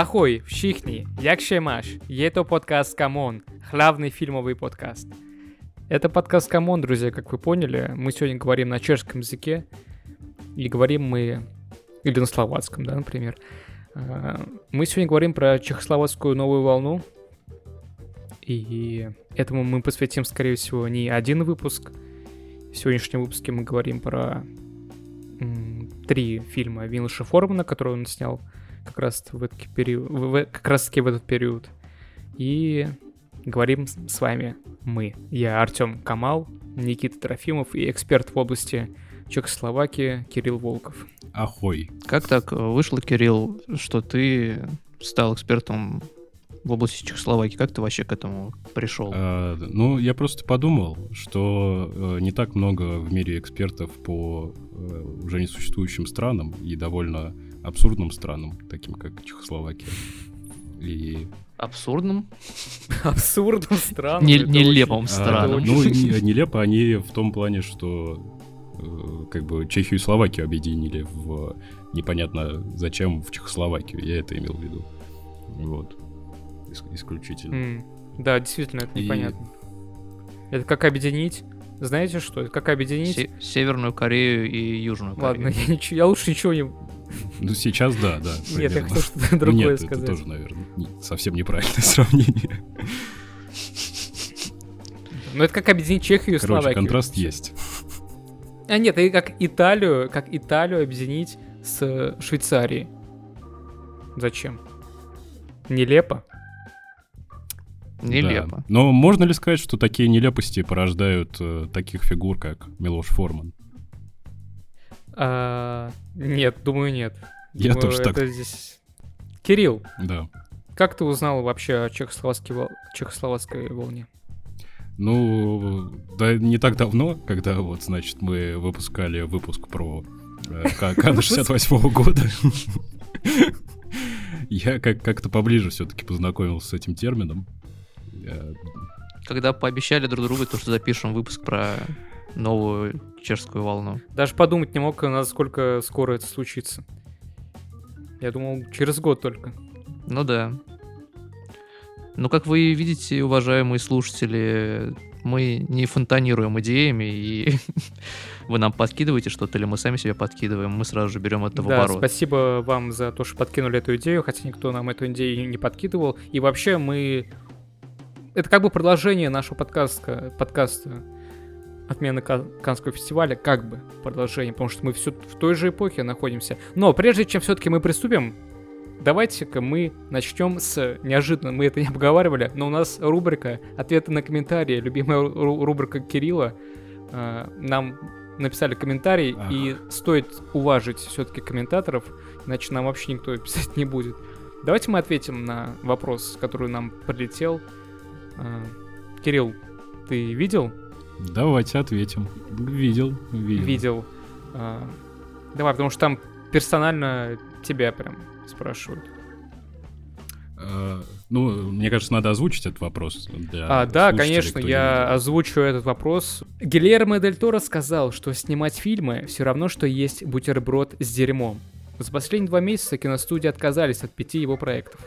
Ahoj, všichni, jak se máš? Это подкаст Камон, главный фильмовый подкаст. Это подкаст Камон, друзья, как вы поняли. Мы сегодня говорим на чешском языке. И говорим мы... Или на словацком, да, например. А, мы сегодня говорим про чехословацкую новую волну. И этому мы посвятим, скорее всего, не один выпуск. В сегодняшнем выпуске мы говорим про три фильма Винлаша Формана, которые он снял как раз в этот период, в, как раз таки в этот период. И говорим с вами мы. Я Артем Камал, Никита Трофимов и эксперт в области Чехословакии Кирилл Волков. Ахой. Как так вышло, Кирилл, что ты стал экспертом в области Чехословакии? Как ты вообще к этому пришел? А, ну, я просто подумал, что э, не так много в мире экспертов по э, уже несуществующим странам и довольно абсурдным странам, таким как Чехословакия. И... Абсурдным? Абсурдным странам? Не, нелепым странам. А, ну, не, нелепо они в том плане, что э, как бы Чехию и Словакию объединили в непонятно зачем в Чехословакию. Я это имел в виду. Вот. исключительно. Mm. Да, действительно, это непонятно. Это как объединить знаете что? Это как объединить... Се- Северную Корею и Южную Корею. Ладно, я, ничего, я лучше ничего не ну, сейчас да, да. Нет, я хотел что-то другое Нет, сказать. это тоже, наверное, совсем неправильное сравнение. Ну, это как объединить Чехию и Короче, Словакию. контраст есть. А нет, это как Италию, как Италию объединить с Швейцарией. Зачем? Нелепо? Нелепо. Да. Но можно ли сказать, что такие нелепости порождают э, таких фигур, как Милош Форман? А, нет, думаю, нет. Я думаю, тоже так. Здесь... Кирилл. Да. Как ты узнал вообще о чехословацкой, вол... чехословацкой волне? Ну, да не так давно, когда вот, значит, мы выпускали выпуск про э, Кана 68 года. Я как- как-то поближе все-таки познакомился с этим термином. Когда пообещали друг другу, то, что запишем выпуск про новую чешскую волну. Даже подумать не мог, насколько скоро это случится. Я думал, через год только. Ну да. Ну, как вы видите, уважаемые слушатели, мы не фонтанируем идеями, и вы нам подкидываете что-то, или мы сами себе подкидываем, мы сразу же берем это в да, оборот. спасибо вам за то, что подкинули эту идею, хотя никто нам эту идею не подкидывал. И вообще мы... Это как бы продолжение нашего подкаста, подкаста отмены Канского фестиваля, как бы продолжение, потому что мы все в той же эпохе находимся. Но прежде чем все-таки мы приступим, давайте-ка мы начнем с неожиданно, мы это не обговаривали, но у нас рубрика «Ответы на комментарии», любимая рубрика Кирилла. А, нам написали комментарий, Ах. и стоит уважить все-таки комментаторов, иначе нам вообще никто писать не будет. Давайте мы ответим на вопрос, который нам прилетел. А, Кирилл, ты видел Давайте ответим. Видел, видел. Видел. А, давай, потому что там персонально тебя прям спрашивают. А, ну, мне кажется, надо озвучить этот вопрос. Для а, да, конечно, я озвучу этот вопрос. Гильермо Дель Торо сказал, что снимать фильмы все равно, что есть бутерброд с дерьмом. За последние два месяца киностудии отказались от пяти его проектов.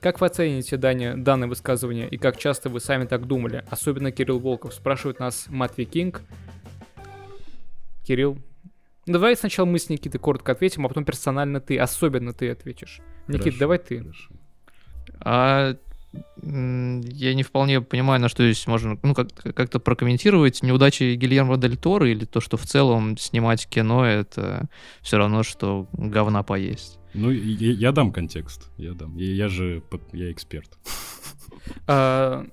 Как вы оцените Даня, данное высказывание и как часто вы сами так думали? Особенно Кирилл Волков спрашивает нас Матвей Кинг. Кирилл, давай сначала мы с Никитой коротко ответим, а потом персонально ты, особенно ты ответишь. Никит, хорошо, давай ты. Хорошо. А я не вполне понимаю, на что здесь можно ну, как- как-то прокомментировать неудачи Гильермо Дель Торо или то, что в целом снимать кино это все равно, что говна поесть. Ну, я, я дам контекст. Я дам. Я, я же я эксперт. А,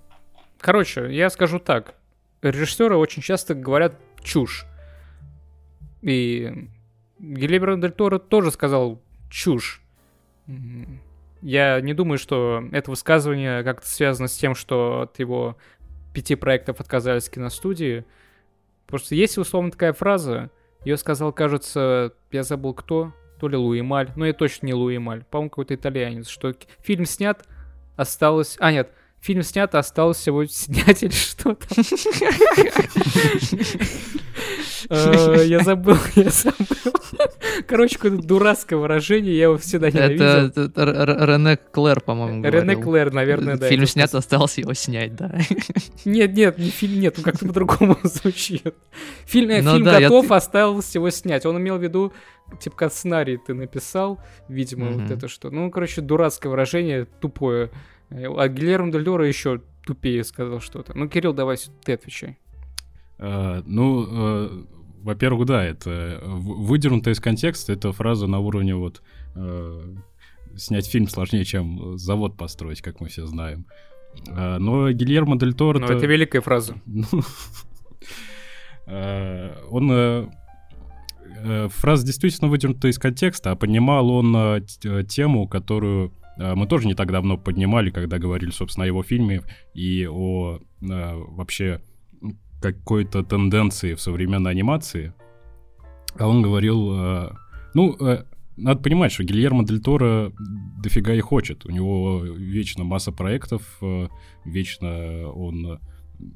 короче, я скажу так. Режиссеры очень часто говорят чушь. И Гильермо Дель Торо тоже сказал чушь. Я не думаю, что это высказывание как-то связано с тем, что от его пяти проектов отказались киностудии. Просто есть условно такая фраза, ее сказал, кажется, я забыл кто, то ли Луи Маль, но это точно не Луи Маль, по-моему, какой-то итальянец, что фильм снят, осталось... А, нет, фильм снят, осталось всего снять или что там. Э, я забыл, я забыл. Короче, какое-то дурацкое выражение, я его всегда ненавидел. Это, Рене Клэр, по-моему, Рене. Клэр, наверное, да. Фильм снят, осталось его снять, да. Нет, нет, не фильм, нет, ну как-то по-другому звучит. Фильм, э, Ну я- готов, осталось его снять. Он имел в виду, типа, как сценарий ты написал, видимо, вот Мгм. это что. Ну, короче, дурацкое выражение, тупое. Э, А Гильермо Дель Торо еще тупее сказал что-то. Ну, Кирилл, давай ты отвечай. А, ну, э, во-первых, да, это в- выдернутая из контекста, это фраза на уровне вот э, снять фильм сложнее, чем завод построить, как мы все знаем. Но Гильермо Дель Торо... Ну, это великая фраза. Ну, он... э, Фраза действительно выдернута из контекста, а понимал он э, э, тему, которую мы тоже не так давно поднимали, когда говорили, собственно, о его фильме и о вообще какой-то тенденции в современной анимации. А он говорил... Ну, надо понимать, что Гильермо Дель Торо дофига и хочет. У него вечно масса проектов, вечно он,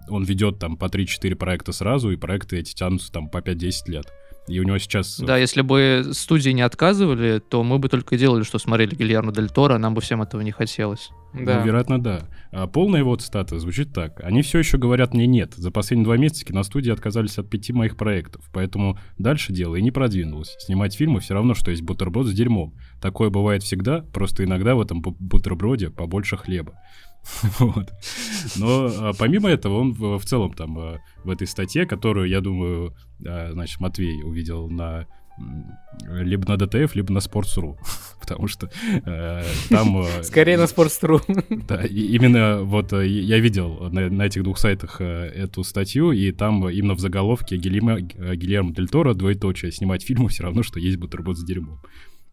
он ведет там по 3-4 проекта сразу, и проекты эти тянутся там по 5-10 лет. И у него сейчас... Да, если бы студии не отказывали, то мы бы только делали, что смотрели Гильермо Дель Торо, нам бы всем этого не хотелось. Да. Ну, вероятно, да. А полная его цитата звучит так. Они все еще говорят мне нет. За последние два месяца киностудии отказались от пяти моих проектов. Поэтому дальше дело и не продвинулось. Снимать фильмы все равно, что есть бутерброд с дерьмом. Такое бывает всегда, просто иногда в этом бу- бутерброде побольше хлеба. Вот. Но а, помимо этого, он в, целом там а, в этой статье, которую, я думаю, а, значит, Матвей увидел на либо на ДТФ, либо на Sports.ru, потому что э, там... э, Скорее на Sports.ru. да, и именно вот э, я видел на, на этих двух сайтах э, эту статью, и там именно в заголовке Гильермо, э, Гильермо Дель Торо, двоеточие, снимать фильмы все равно, что есть бутерброд с дерьмом.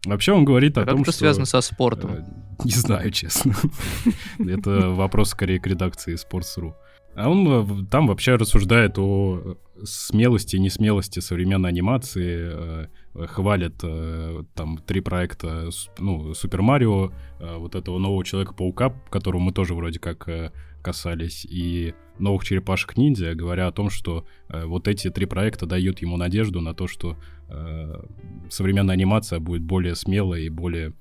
Вообще он говорит А о как том, это что... связано со спортом? э, Не знаю, честно. Это вопрос скорее к редакции Sports.ru. А он там вообще рассуждает о смелости и несмелости современной анимации, э, хвалит э, там три проекта, ну, Супер Марио, э, вот этого нового Человека-паука, которого мы тоже вроде как касались, и новых черепашек-ниндзя, говоря о том, что вот эти три проекта дают ему надежду на то, что современная анимация будет более смелая и более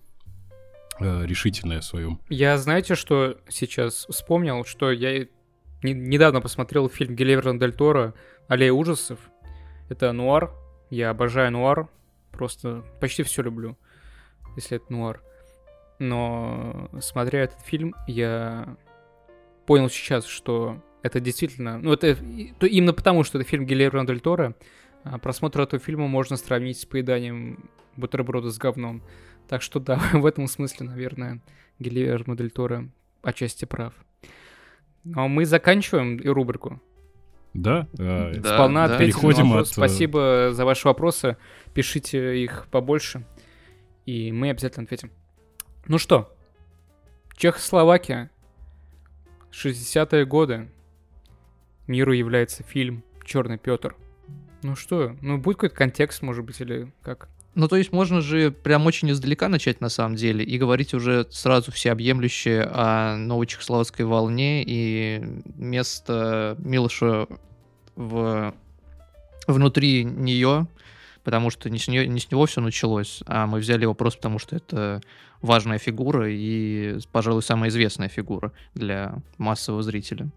э, решительная в своем. Я, знаете, что сейчас вспомнил, что я не- недавно посмотрел фильм Гильермо Дель Торо «Аллея ужасов». Это нуар. Я обожаю нуар. Просто почти все люблю, если это нуар. Но смотря этот фильм, я понял сейчас, что это действительно... Ну, это то именно потому, что это фильм Гильермо Дель Торо, а, просмотр этого фильма можно сравнить с поеданием бутерброда с говном. Так что да, в этом смысле, наверное, Гильермо Дель Торо отчасти прав. Но мы заканчиваем и рубрику. Да, э, Да, Сполна да. Переходим от, э, Спасибо за ваши вопросы. Пишите их побольше, и мы обязательно ответим. Ну что, Чехословакия, 60-е годы. Миру является фильм «Черный Петр». Ну что, ну будет какой-то контекст, может быть, или как? Ну, то есть можно же прям очень издалека начать на самом деле и говорить уже сразу всеобъемлюще о новой чехословацкой волне и место Милоша в... внутри нее, потому что не с, нее, не с него все началось, а мы взяли его просто потому, что это важная фигура и, пожалуй, самая известная фигура для массового зрителя.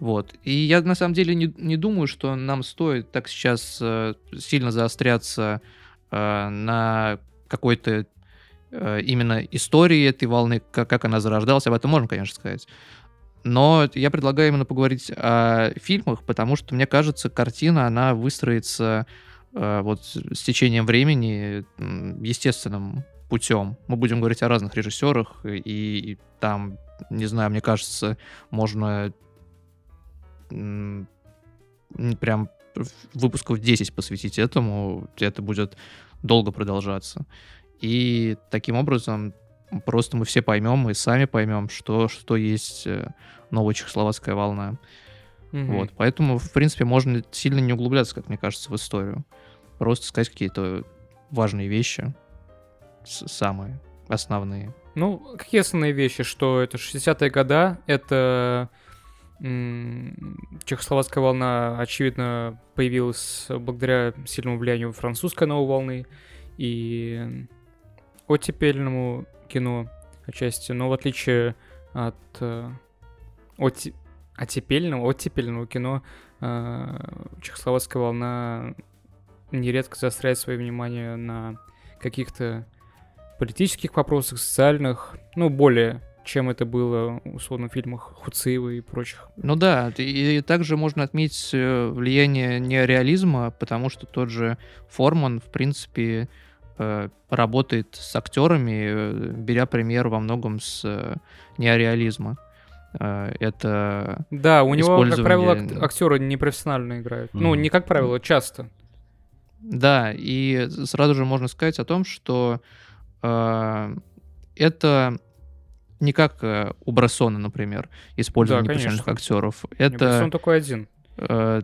Вот. И я на самом деле не, не думаю, что нам стоит так сейчас э, сильно заостряться э, на какой-то э, именно истории этой волны, как, как она зарождалась. Об этом можно, конечно, сказать. Но я предлагаю именно поговорить о фильмах, потому что, мне кажется, картина, она выстроится э, вот с течением времени естественным путем. Мы будем говорить о разных режиссерах, и, и там, не знаю, мне кажется, можно прям выпусков 10 посвятить этому, это будет долго продолжаться. И таким образом просто мы все поймем и сами поймем, что, что есть э, новая чехословацкая волна. Мгм. Вот, поэтому, в принципе, можно сильно не углубляться, как мне кажется, в историю. Просто сказать какие-то важные вещи, самые основные. Ну, какие основные вещи, что это 60-е года, это чехословацкая волна, очевидно, появилась благодаря сильному влиянию французской новой волны, и оттепельному кино отчасти, но в отличие от э, от, оттепельного, оттепельного кино э, чехословацкая волна нередко заостряет свое внимание на каких-то политических вопросах, социальных, ну, более чем это было, условно, в фильмах Хуциева и прочих. Ну да, и, и также можно отметить э, влияние неореализма, потому что тот же Форман, в принципе, э, работает с актерами, э, беря пример во многом с неореализма. Это Да, у него, как правило, актеры непрофессионально играют. Mm-hmm. Ну, не как правило, часто. Да, и сразу же можно сказать о том, что э, это не как э, у Брассона, например, использование да, непрофессиональных актеров. Это... Он такой один. Э,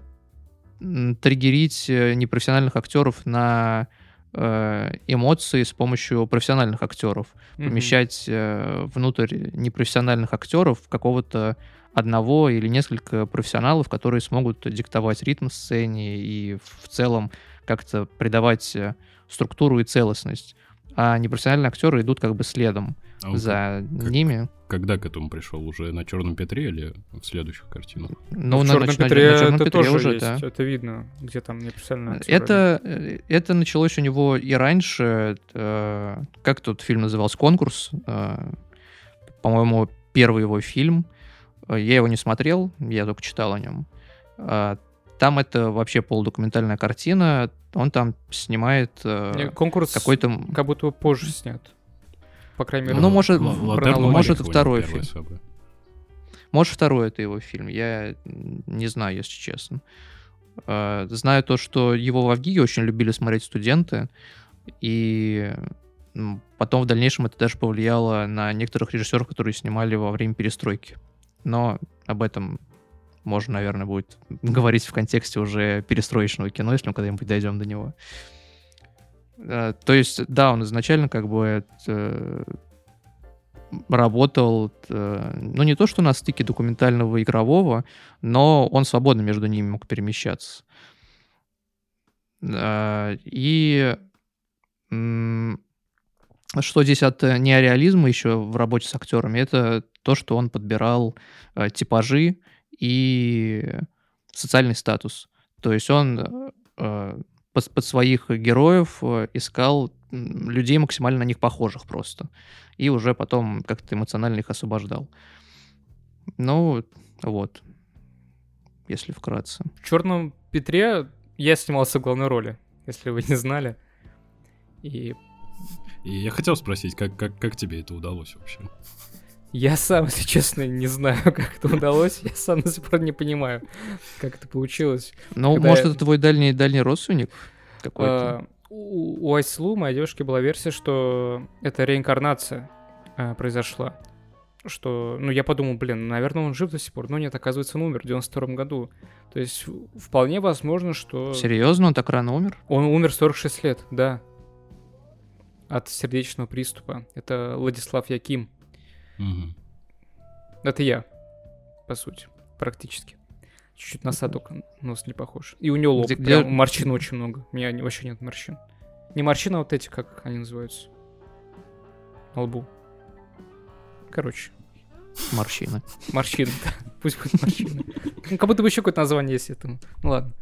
триггерить э, непрофессиональных актеров на э, эмоции с помощью профессиональных актеров. Mm-hmm. Помещать э, внутрь непрофессиональных актеров какого-то одного или несколько профессионалов, которые смогут диктовать ритм сцене и в целом как-то придавать э, структуру и целостность. А непрофессиональные актеры идут как бы следом а за как, ними. Когда к этому пришел? Уже на Черном Петре или в следующих картинах? Ну, на, Черном на, Петре, на, на Черном это Петре тоже уже, есть, да. это видно, где там непрофессиональные актеры. Это, э, это началось у него и раньше. Э, как тот фильм назывался? «Конкурс». Э, по-моему, первый его фильм. Э, я его не смотрел, я только читал о нем. Э, там это вообще полудокументальная картина. Он там снимает э, конкурс какой-то... как будто позже снят. По крайней мере, ну, может, может второй фильм. Особо. Может, второй это его фильм. Я не знаю, если честно. Э, знаю то, что его в Авгиге очень любили смотреть студенты. И потом в дальнейшем это даже повлияло на некоторых режиссеров, которые снимали во время перестройки. Но об этом можно, наверное, будет говорить в контексте уже перестроечного кино, если мы когда-нибудь дойдем до него. Э, то есть, да, он изначально как бы э, работал, э, ну, не то, что на стыке документального и игрового, но он свободно между ними мог перемещаться. И что здесь от неореализма еще в работе с актерами, это то, что он подбирал типажи и социальный статус. То есть он под, под своих героев э, искал людей максимально на них похожих просто. И уже потом как-то эмоционально их освобождал. Ну, вот. Если вкратце. В Черном Петре я снимался в главной роли, если вы не знали. И и я хотел спросить, как, как, как тебе это удалось вообще? Я сам, если честно, не знаю, как это удалось. Я сам до сих пор не понимаю, как это получилось. Ну, Когда может, я... это твой дальний дальний родственник какой-то? А, у, у Айслу, моей девушки, была версия, что это реинкарнация а, произошла. Что, ну, я подумал, блин, наверное, он жив до сих пор. Но нет, оказывается, он умер в 92 году. То есть, вполне возможно, что... Серьезно? Он так рано умер? Он умер 46 лет, да. От сердечного приступа. Это Владислав Яким. Угу. Это я, по сути, практически. Чуть-чуть на садок нос не похож. И у него лоб, где, где... морщин очень много. У меня вообще нет морщин. Не морщины, а вот эти, как они называются. На лбу. Короче. Морщины. Морщины, да. Пусть будет морщины. Ну, как будто бы еще какое-то название есть этому. Ну ладно.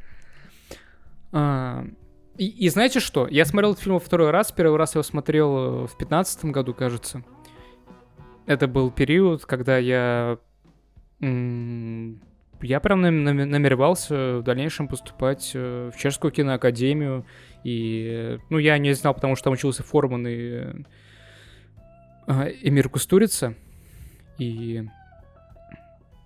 А, и, и знаете что? Я смотрел этот фильм во второй раз. Первый раз я его смотрел в пятнадцатом году, кажется это был период, когда я... Я прям намеревался в дальнейшем поступать э, в Чешскую киноакадемию. И, ну, я не знал, потому что там учился Форман и э, Эмир Кустурица. И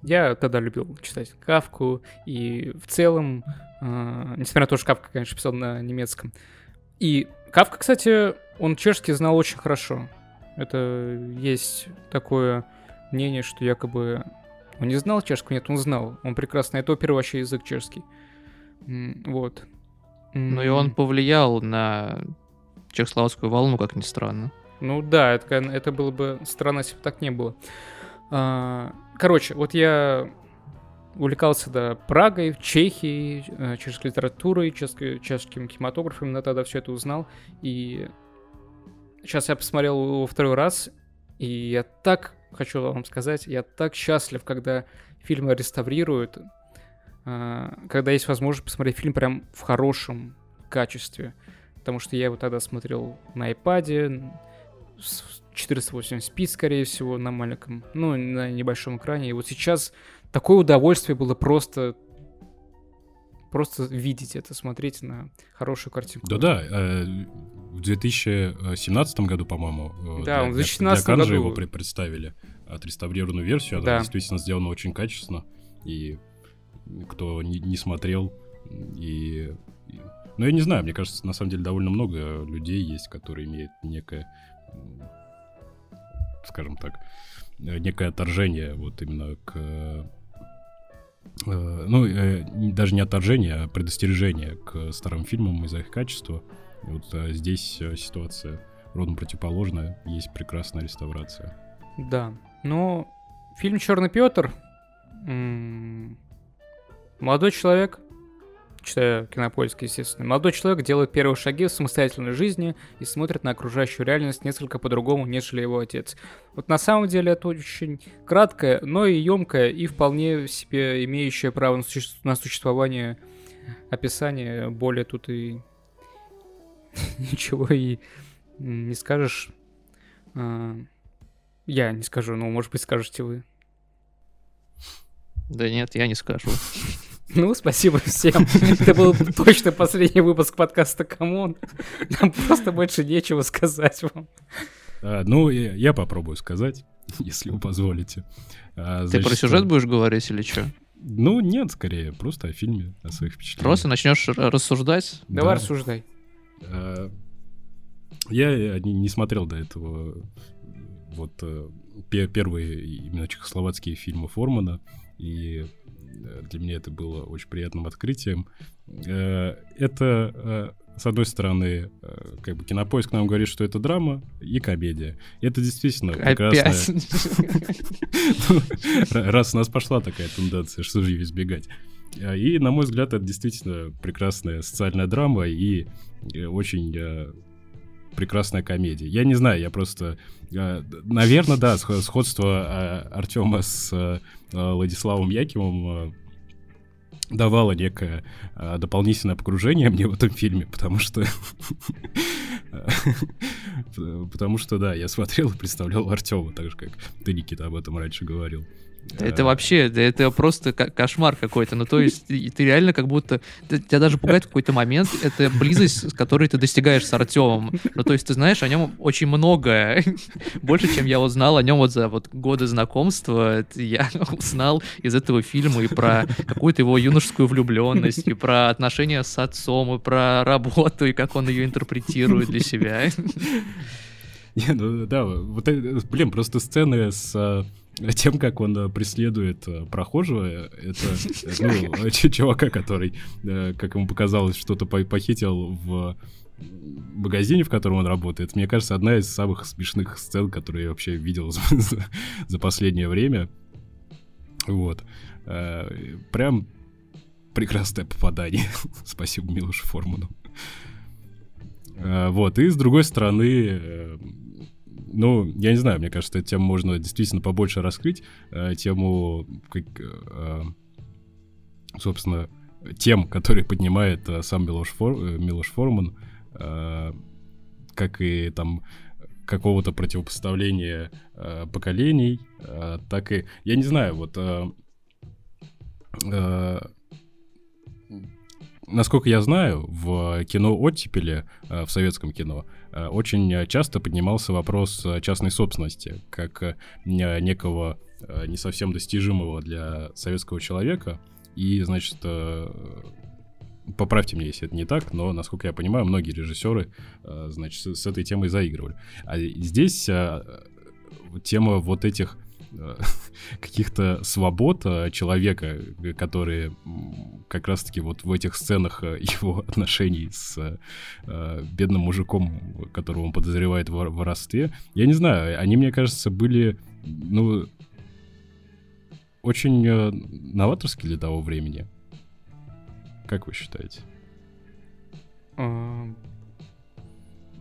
я тогда любил читать Кавку, и в целом, э, несмотря на то, что Кавка, конечно, писал на немецком. И Кавка, кстати, он чешский знал очень хорошо. Это есть такое мнение, что якобы он не знал чешского, нет, он знал. Он прекрасно, это первый вообще язык чешский. Вот. Ну и он повлиял на чехословацкую волну, как ни странно. Ну да, это, это было бы странно, если бы так не было. А, короче, вот я увлекался да, Прагой, Чехией, э, чешской литературой, чешской, чешским кинематографом, именно тогда все это узнал. И сейчас я посмотрел его второй раз, и я так, хочу вам сказать, я так счастлив, когда фильмы реставрируют, э, когда есть возможность посмотреть фильм прям в хорошем качестве. Потому что я его тогда смотрел на iPad, 480p, скорее всего, на маленьком, ну, на небольшом экране. И вот сейчас такое удовольствие было просто просто видеть это, смотреть на хорошую картинку. Да-да, э, в 2017 году, по-моему, э, да, для, в 2017 для году его представили отреставрированную версию, она да. действительно сделана очень качественно, и кто не, не смотрел, и, и... Ну, я не знаю, мне кажется, на самом деле довольно много людей есть, которые имеют некое скажем так, э, некое отторжение вот именно к... Э, ну, э, даже не отторжение, а предостережение к старым фильмам из-за их качества. Вот здесь ситуация ровно противоположная, есть прекрасная реставрация. Да, но фильм «Черный Петр» молодой человек, читая кинопоиск, естественно. Молодой человек делает первые шаги в самостоятельной жизни и смотрит на окружающую реальность несколько по-другому, нежели его отец. Вот на самом деле это очень краткое, но и емкое, и вполне себе имеющее право на существование описание. Более тут и ничего и не скажешь. А, я не скажу, но, может быть, скажете вы. Да нет, я не скажу. Ну, спасибо всем. Это был точно последний выпуск подкаста «Камон». Нам просто больше нечего сказать вам. А, ну, я, я попробую сказать, если вы позволите. А, значит, Ты про сюжет будешь говорить или что? Ну, нет, скорее, просто о фильме, о своих впечатлениях. Просто начнешь рассуждать? Давай да. рассуждай. А, я не смотрел до этого вот э, первые именно чехословацкие фильмы Формана, и Э, для меня это было очень приятным открытием. Э, это, э, с одной стороны, как бы кинопоиск нам говорит, что это драма и комедия. И это действительно прекрасная... Раз у нас пошла такая тенденция, что же ее избегать. И, на мой взгляд, это действительно прекрасная социальная драма и очень прекрасная комедия. Я не знаю, я просто... Наверное, да, сходство Артема с Владиславом Якимом давало некое а, дополнительное погружение мне в этом фильме, потому что... потому что, да, я смотрел и представлял Артема, так же, как ты, Никита, об этом раньше говорил. Это вообще, да это просто кошмар какой-то. Ну, то есть, ты реально как будто... Тебя даже пугает в какой-то момент это близость, с которой ты достигаешь с Артемом. Ну, то есть, ты знаешь о нем очень многое. Больше, чем я узнал о нем вот за вот годы знакомства. Я узнал из этого фильма и про какую-то его юношескую влюбленность, и про отношения с отцом, и про работу, и как он ее интерпретирует для себя. Не, ну да, вот, блин, просто сцены с тем, как он э, преследует э, прохожего, это ну, чувака, который, э, как ему показалось, что-то похитил в магазине, в котором он работает, мне кажется, одна из самых смешных сцен, которые я вообще видел за, за последнее время. Вот. Прям прекрасное попадание. Спасибо Милошу Форману. Вот, и с другой стороны, ну, я не знаю, мне кажется, эту тему можно действительно побольше раскрыть. Э, тему, как, э, собственно, тем, которые поднимает э, сам Милош, Фор, э, Милош Форман, э, как и там какого-то противопоставления э, поколений, э, так и, я не знаю, вот... Э, э, насколько я знаю, в кино оттепели, э, в советском кино, э, очень часто поднимался вопрос э, частной собственности, как некого не совсем достижимого для советского человека. И, значит, поправьте меня, если это не так, но, насколько я понимаю, многие режиссеры, значит, с этой темой заигрывали. А здесь тема вот этих каких-то свобод э, человека, которые как раз-таки вот в этих сценах э, его отношений с э, бедным мужиком, которого он подозревает в воровстве, я не знаю, они, мне кажется, были, ну, очень э, новаторский для того времени. Как вы считаете?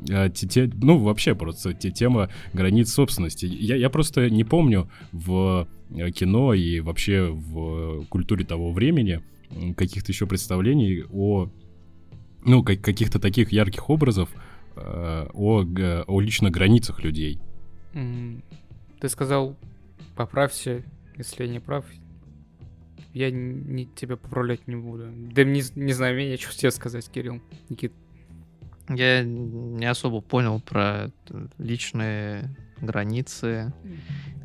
А, те- те- ну, вообще просто те- тема границ собственности. Я, я просто не помню в э, кино и вообще в культуре того времени каких-то еще представлений о, ну, как- каких-то таких ярких образов э, о, о лично границах людей. Ты сказал, поправься, если я не прав. Я н- не, тебя поправлять не буду. Да не, не знаю, мне нечего тебе сказать, Кирилл. Никит. Я не особо понял про личные границы.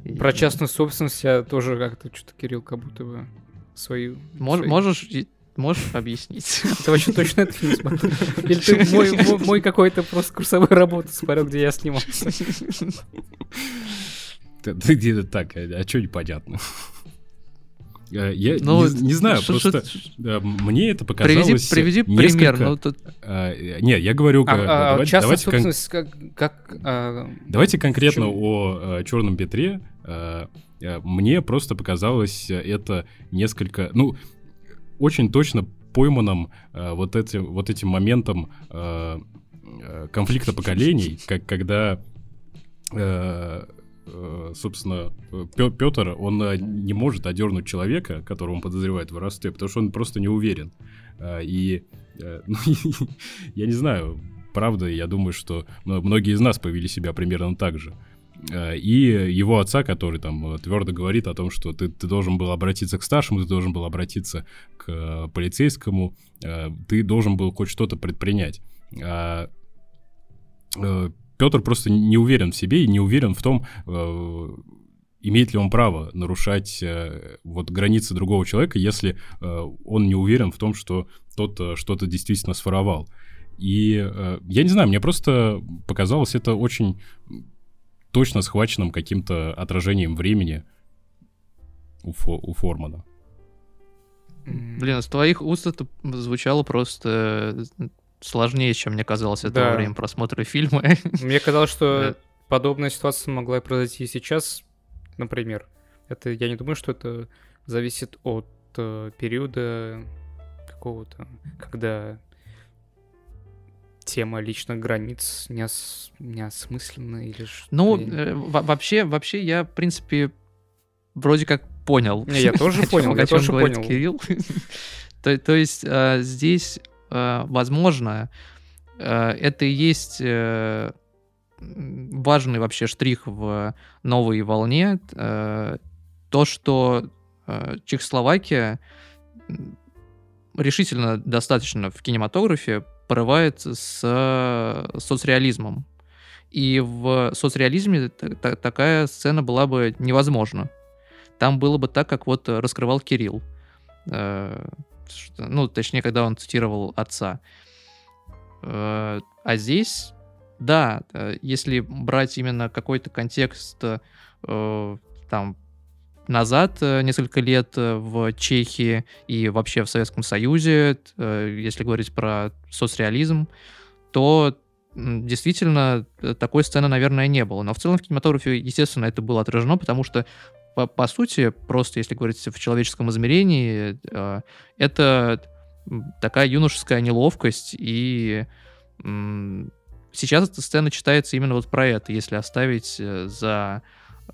И- Про частную собственность я тоже как-то что-то, Кирилл, как будто бы свою... Мож- свои- Можешь, можешь объяснить? Ты вообще точно этот фильм смотрел? Или ты мой, мой, мой какой-то просто курсовую работу смотрел, где я снимался? Ты где-то так, а что непонятно? Э, Я Ну, не, не знаю, шо- просто шо- э, мне это Приведи, показалось приведи несколько- пример. Ну, тут А, не, я говорю, А, а, давайте, частная давайте кон- как... как а, давайте конкретно Почему? о Черном Петре. Э, Мне просто показалось это несколько, ну, очень точно пойманным э, вот этим, вот этим моментом э, конфликта поколений, как когда э, собственно, Петр, он э, не может одернуть человека, которого он подозревает в воровстве, потому что он просто не уверен. И, э, ну, я не знаю, правда, я думаю, что многие из нас повели себя примерно так же. И его отца, который там твердо говорит о том, что ты, ты должен был обратиться к старшему, ты должен был обратиться к э, полицейскому, э, ты должен был хоть что-то предпринять. А, э, Петр просто не уверен в себе и не уверен в том, э, имеет ли он право нарушать э, вот границы другого человека, если э, он не уверен в том, что тот что-то действительно своровал. И я не знаю, мне просто показалось это очень точно схваченным каким-то отражением времени у, Фо- у Формана. Блин, с твоих уст это звучало просто сложнее, чем мне казалось это Да. во время просмотра фильма. Мне казалось, Да. что подобная ситуация могла произойти и сейчас, например. Это я не думаю, что это зависит от э, периода какого-то, когда тема личных границ не, ос- не осмысленна или что. Ну, э, во- вообще, вообще я, в принципе, вроде как понял. Не, я тоже понял, я тоже понял. Кирилл. То то есть э, здесь, возможно, э, это и есть э, важный вообще штрих в новой волне. э, То, что э, Чехословакия решительно достаточно в кинематографе порывает с э, соцреализмом. И в соцреализме та- та- такая сцена была бы невозможна. Там было бы так, как вот э, раскрывал Кирилл. Ну, точнее, когда он цитировал отца. Э, а здесь, да, э, если брать именно какой-то контекст э, там назад несколько лет в Чехии и вообще в Советском Союзе, если говорить про соцреализм, то действительно такой сцены, наверное, не было. Но в целом в кинематографе, естественно, это было отражено, потому что по, по сути, просто если говорить в человеческом измерении, э, это такая юношеская неловкость, и м, сейчас эта сцена читается именно вот про это, если оставить э, за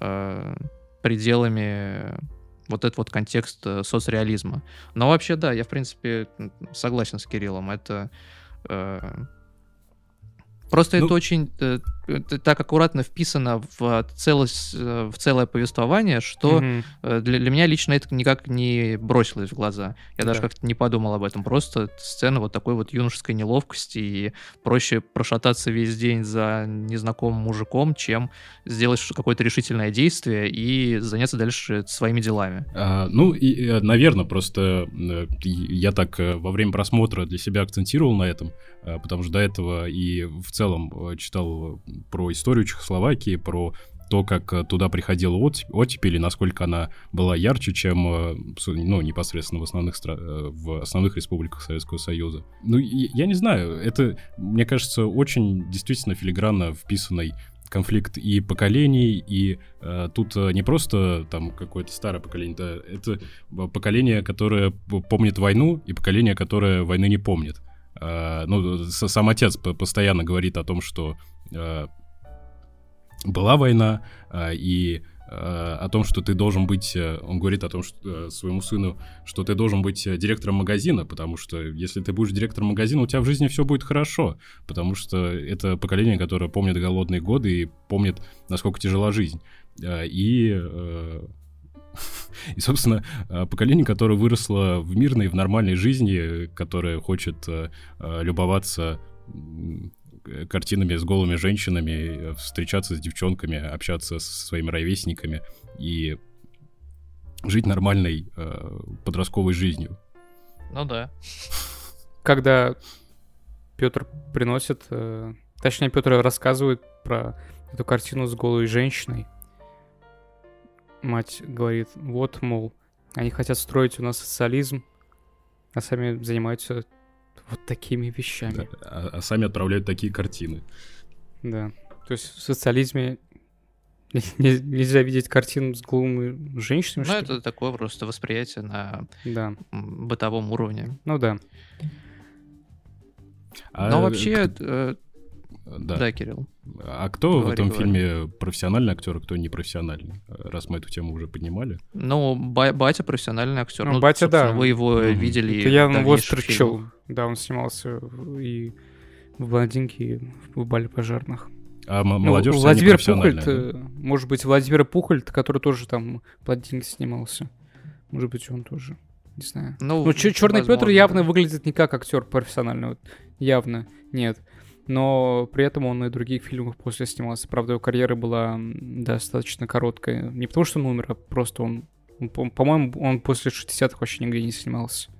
э, пределами вот этот вот контекст э, соцреализма. Но вообще, да, я, в принципе, согласен с Кириллом. Это э, просто Ну- это очень э, так аккуратно вписано в, целость, э, в целое повествование, что. Э, Для, для меня лично это никак не бросилось в глаза. Я даже Да. как-то не подумал об этом. Просто сцена вот такой вот юношеской неловкости, и проще прошататься весь день за незнакомым мужиком, чем сделать какое-то решительное действие и заняться дальше своими делами. А, ну, и, наверное, просто э, я так э, во время просмотра для себя акцентировал на этом, э, потому что до этого и в целом э, читал э, про историю Чехословакии, про то, как э, туда приходила от- оттепель, и насколько она была ярче, чем, э, ну, непосредственно в основных, стра- э, в основных республиках Советского Союза. Ну, я не знаю, это, мне кажется, очень действительно филигранно вписанный конфликт и поколений, и э, тут не просто там какое-то старое поколение, да, это поколение, которое помнит войну, и поколение, которое войны не помнит. Э, ну, сам отец постоянно говорит о том, что была война, э, и Э, о том, что ты должен быть, э, он говорит о том, что э, своему сыну, что ты должен быть директором магазина, потому что если ты будешь директором магазина, у тебя в жизни все будет хорошо, потому что это поколение, которое помнит голодные годы и помнит, насколько тяжела жизнь. И и, собственно, поколение, которое выросло в мирной, в нормальной жизни, которое хочет любоваться Э, картинами с голыми женщинами, э, встречаться с девчонками, общаться со своими ровесниками и жить нормальной э, подростковой жизнью. Ну да. Когда Петр приносит, э, точнее, Петр рассказывает про эту картину с голой женщиной, мать говорит, вот, мол, они хотят строить у нас социализм, а сами занимаются вот такими вещами. Да, а, а сами отправляют такие картины. Да. То есть в социализме нельзя видеть картину с голыми женщинами. Ну, это такое просто восприятие на да. бытовом уровне. Ну да. А Но вообще, э, да. да, Кирилл. А кто говори, в этом говори. фильме профессиональный актер, а кто не профессиональный? Раз мы эту тему уже поднимали. Ну, ба- батя профессиональный актер. Ну, ну батя, да. Вы его mm-hmm. видели. Это я его встречал. Да, он снимался и в «Блондинке», и в «Бале пожарных». А ну, молодежь Владимир Пухольд, да? может быть, Владимир Пухольд, который тоже там в «Блондинке» снимался. Может быть, он тоже. Не знаю. Ну, ну Черный Петр явно выглядит не как актер профессиональный. Вот, явно нет но при этом он и в других фильмах после снимался. Правда, его карьера была достаточно короткая. Не потому, что он умер, а просто он... По-моему, он после 60-х вообще нигде не снимался.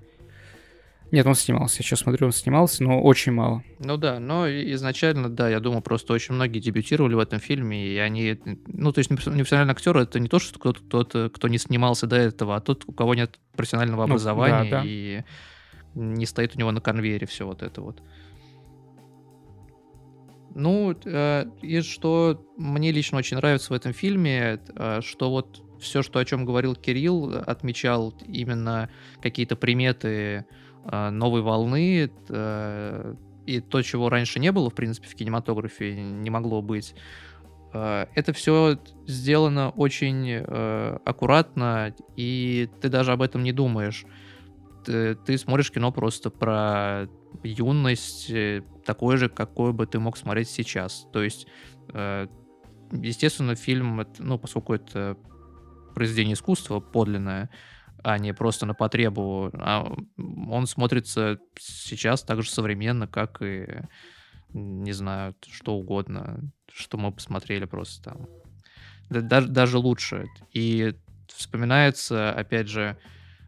Нет, он снимался. Я сейчас смотрю, он снимался, но очень мало. Ну да, но изначально, да, я думаю, просто очень многие дебютировали в этом фильме, и они... Ну, то есть профессиональный актер — это не то, что кто-то, кто, кто не снимался до этого, а тот, у кого нет профессионального ну, образования, да, да. и не стоит у него на конвейере все вот это вот. Ну, э, и что мне лично очень нравится в этом фильме, э, что вот все, что о чем говорил Кирилл, отмечал именно какие-то приметы э, новой волны, э, и то, чего раньше не было, в принципе, в кинематографе, не могло быть. Э, это все сделано очень э, аккуратно, и ты даже об этом не думаешь. Ты, ты смотришь кино просто про юность э, такой же, какой бы ты мог смотреть сейчас. То есть, э, естественно, фильм, ну, поскольку это произведение искусства подлинное, а не просто на потребу, а он смотрится сейчас так же современно, как и, не знаю, что угодно, что мы посмотрели просто там. Даже, даже лучше. И вспоминается, опять же,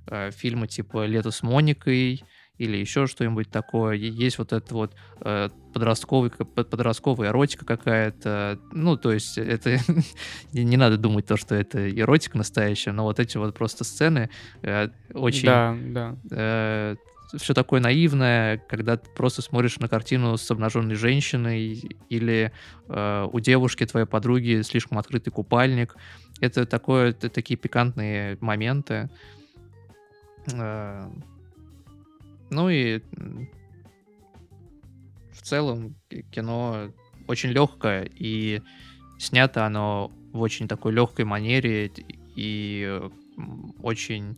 э, фильмы типа «Лето с Моникой», или еще что-нибудь такое. Есть вот это вот э, подростковый, подростковая эротика какая-то. Ну, то есть это не надо думать то, что это эротика настоящая, но вот эти вот просто сцены э, очень... Да, да. Э, все такое наивное, когда ты просто смотришь на картину с обнаженной женщиной или э, у девушки твоей подруги слишком открытый купальник. Это такое, это такие пикантные моменты. Э, ну и в целом кино очень легкое, и снято оно в очень такой легкой манере, и очень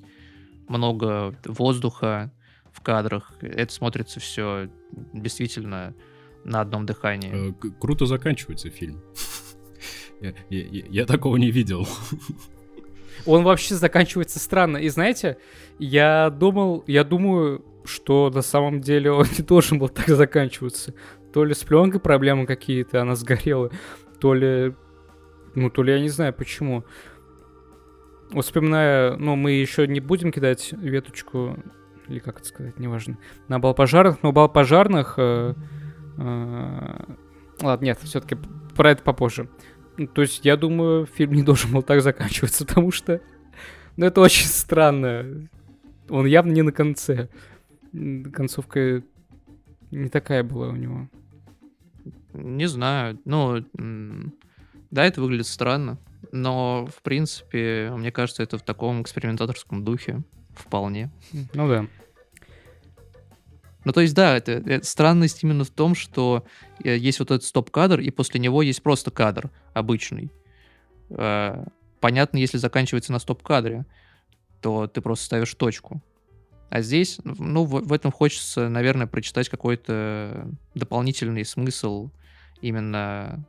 много воздуха в кадрах. Это смотрится все действительно на одном дыхании. Э, круто заканчивается фильм. Я, я, я такого не видел. Он вообще заканчивается странно. И знаете, я думал, я думаю, что на самом деле он не должен был так заканчиваться. То ли с пленкой проблемы какие-то, она сгорела, то ли... Ну, то ли я не знаю почему. Вот вспоминая, ну, мы еще не будем кидать веточку, или как это сказать, неважно, на бал пожарных, но бал пожарных... Э, э, ладно, нет, все-таки про это попозже. То есть, я думаю, фильм не должен был так заканчиваться, потому что... Ну, это очень странно. Он явно не на конце концовка не такая была у него. Не знаю. Ну, Да, это выглядит странно, но, в принципе, мне кажется, это в таком экспериментаторском духе вполне. Ну да. Ну, то есть, да, это, это странность именно в том, что э, есть вот этот стоп-кадр, и после него есть просто кадр обычный. Э, понятно, если заканчивается на стоп-кадре, то ты просто ставишь точку. А здесь, ну, в, в этом хочется, наверное, прочитать какой-то дополнительный смысл именно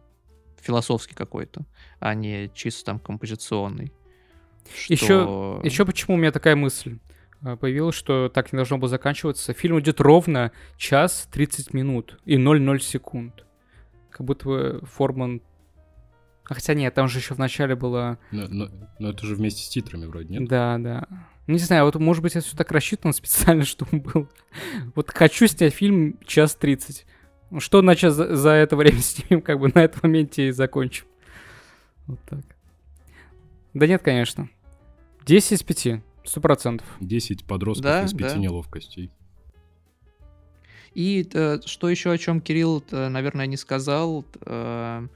философский какой-то, а не чисто там композиционный. Что... Еще, еще почему у меня такая мысль э, появилась, что так не должно было заканчиваться. Фильм идет ровно час 30 минут и 0,0 секунд. Как будто бы Форман... А хотя нет, там же еще в начале было... Но, но, но это же вместе с титрами вроде, нет? Да, да. Ну, не знаю, вот может быть это все так рассчитано специально, чтобы был. Вот хочу снять фильм час 30. Что на час за, за это время снимем, как бы на этом моменте и закончим. Вот так. Да нет, конечно. 10 из 5, сто процентов. 10 подростков да, из 5 да. неловкостей. И э, что еще о чем Кирилл, э, наверное, не сказал, э,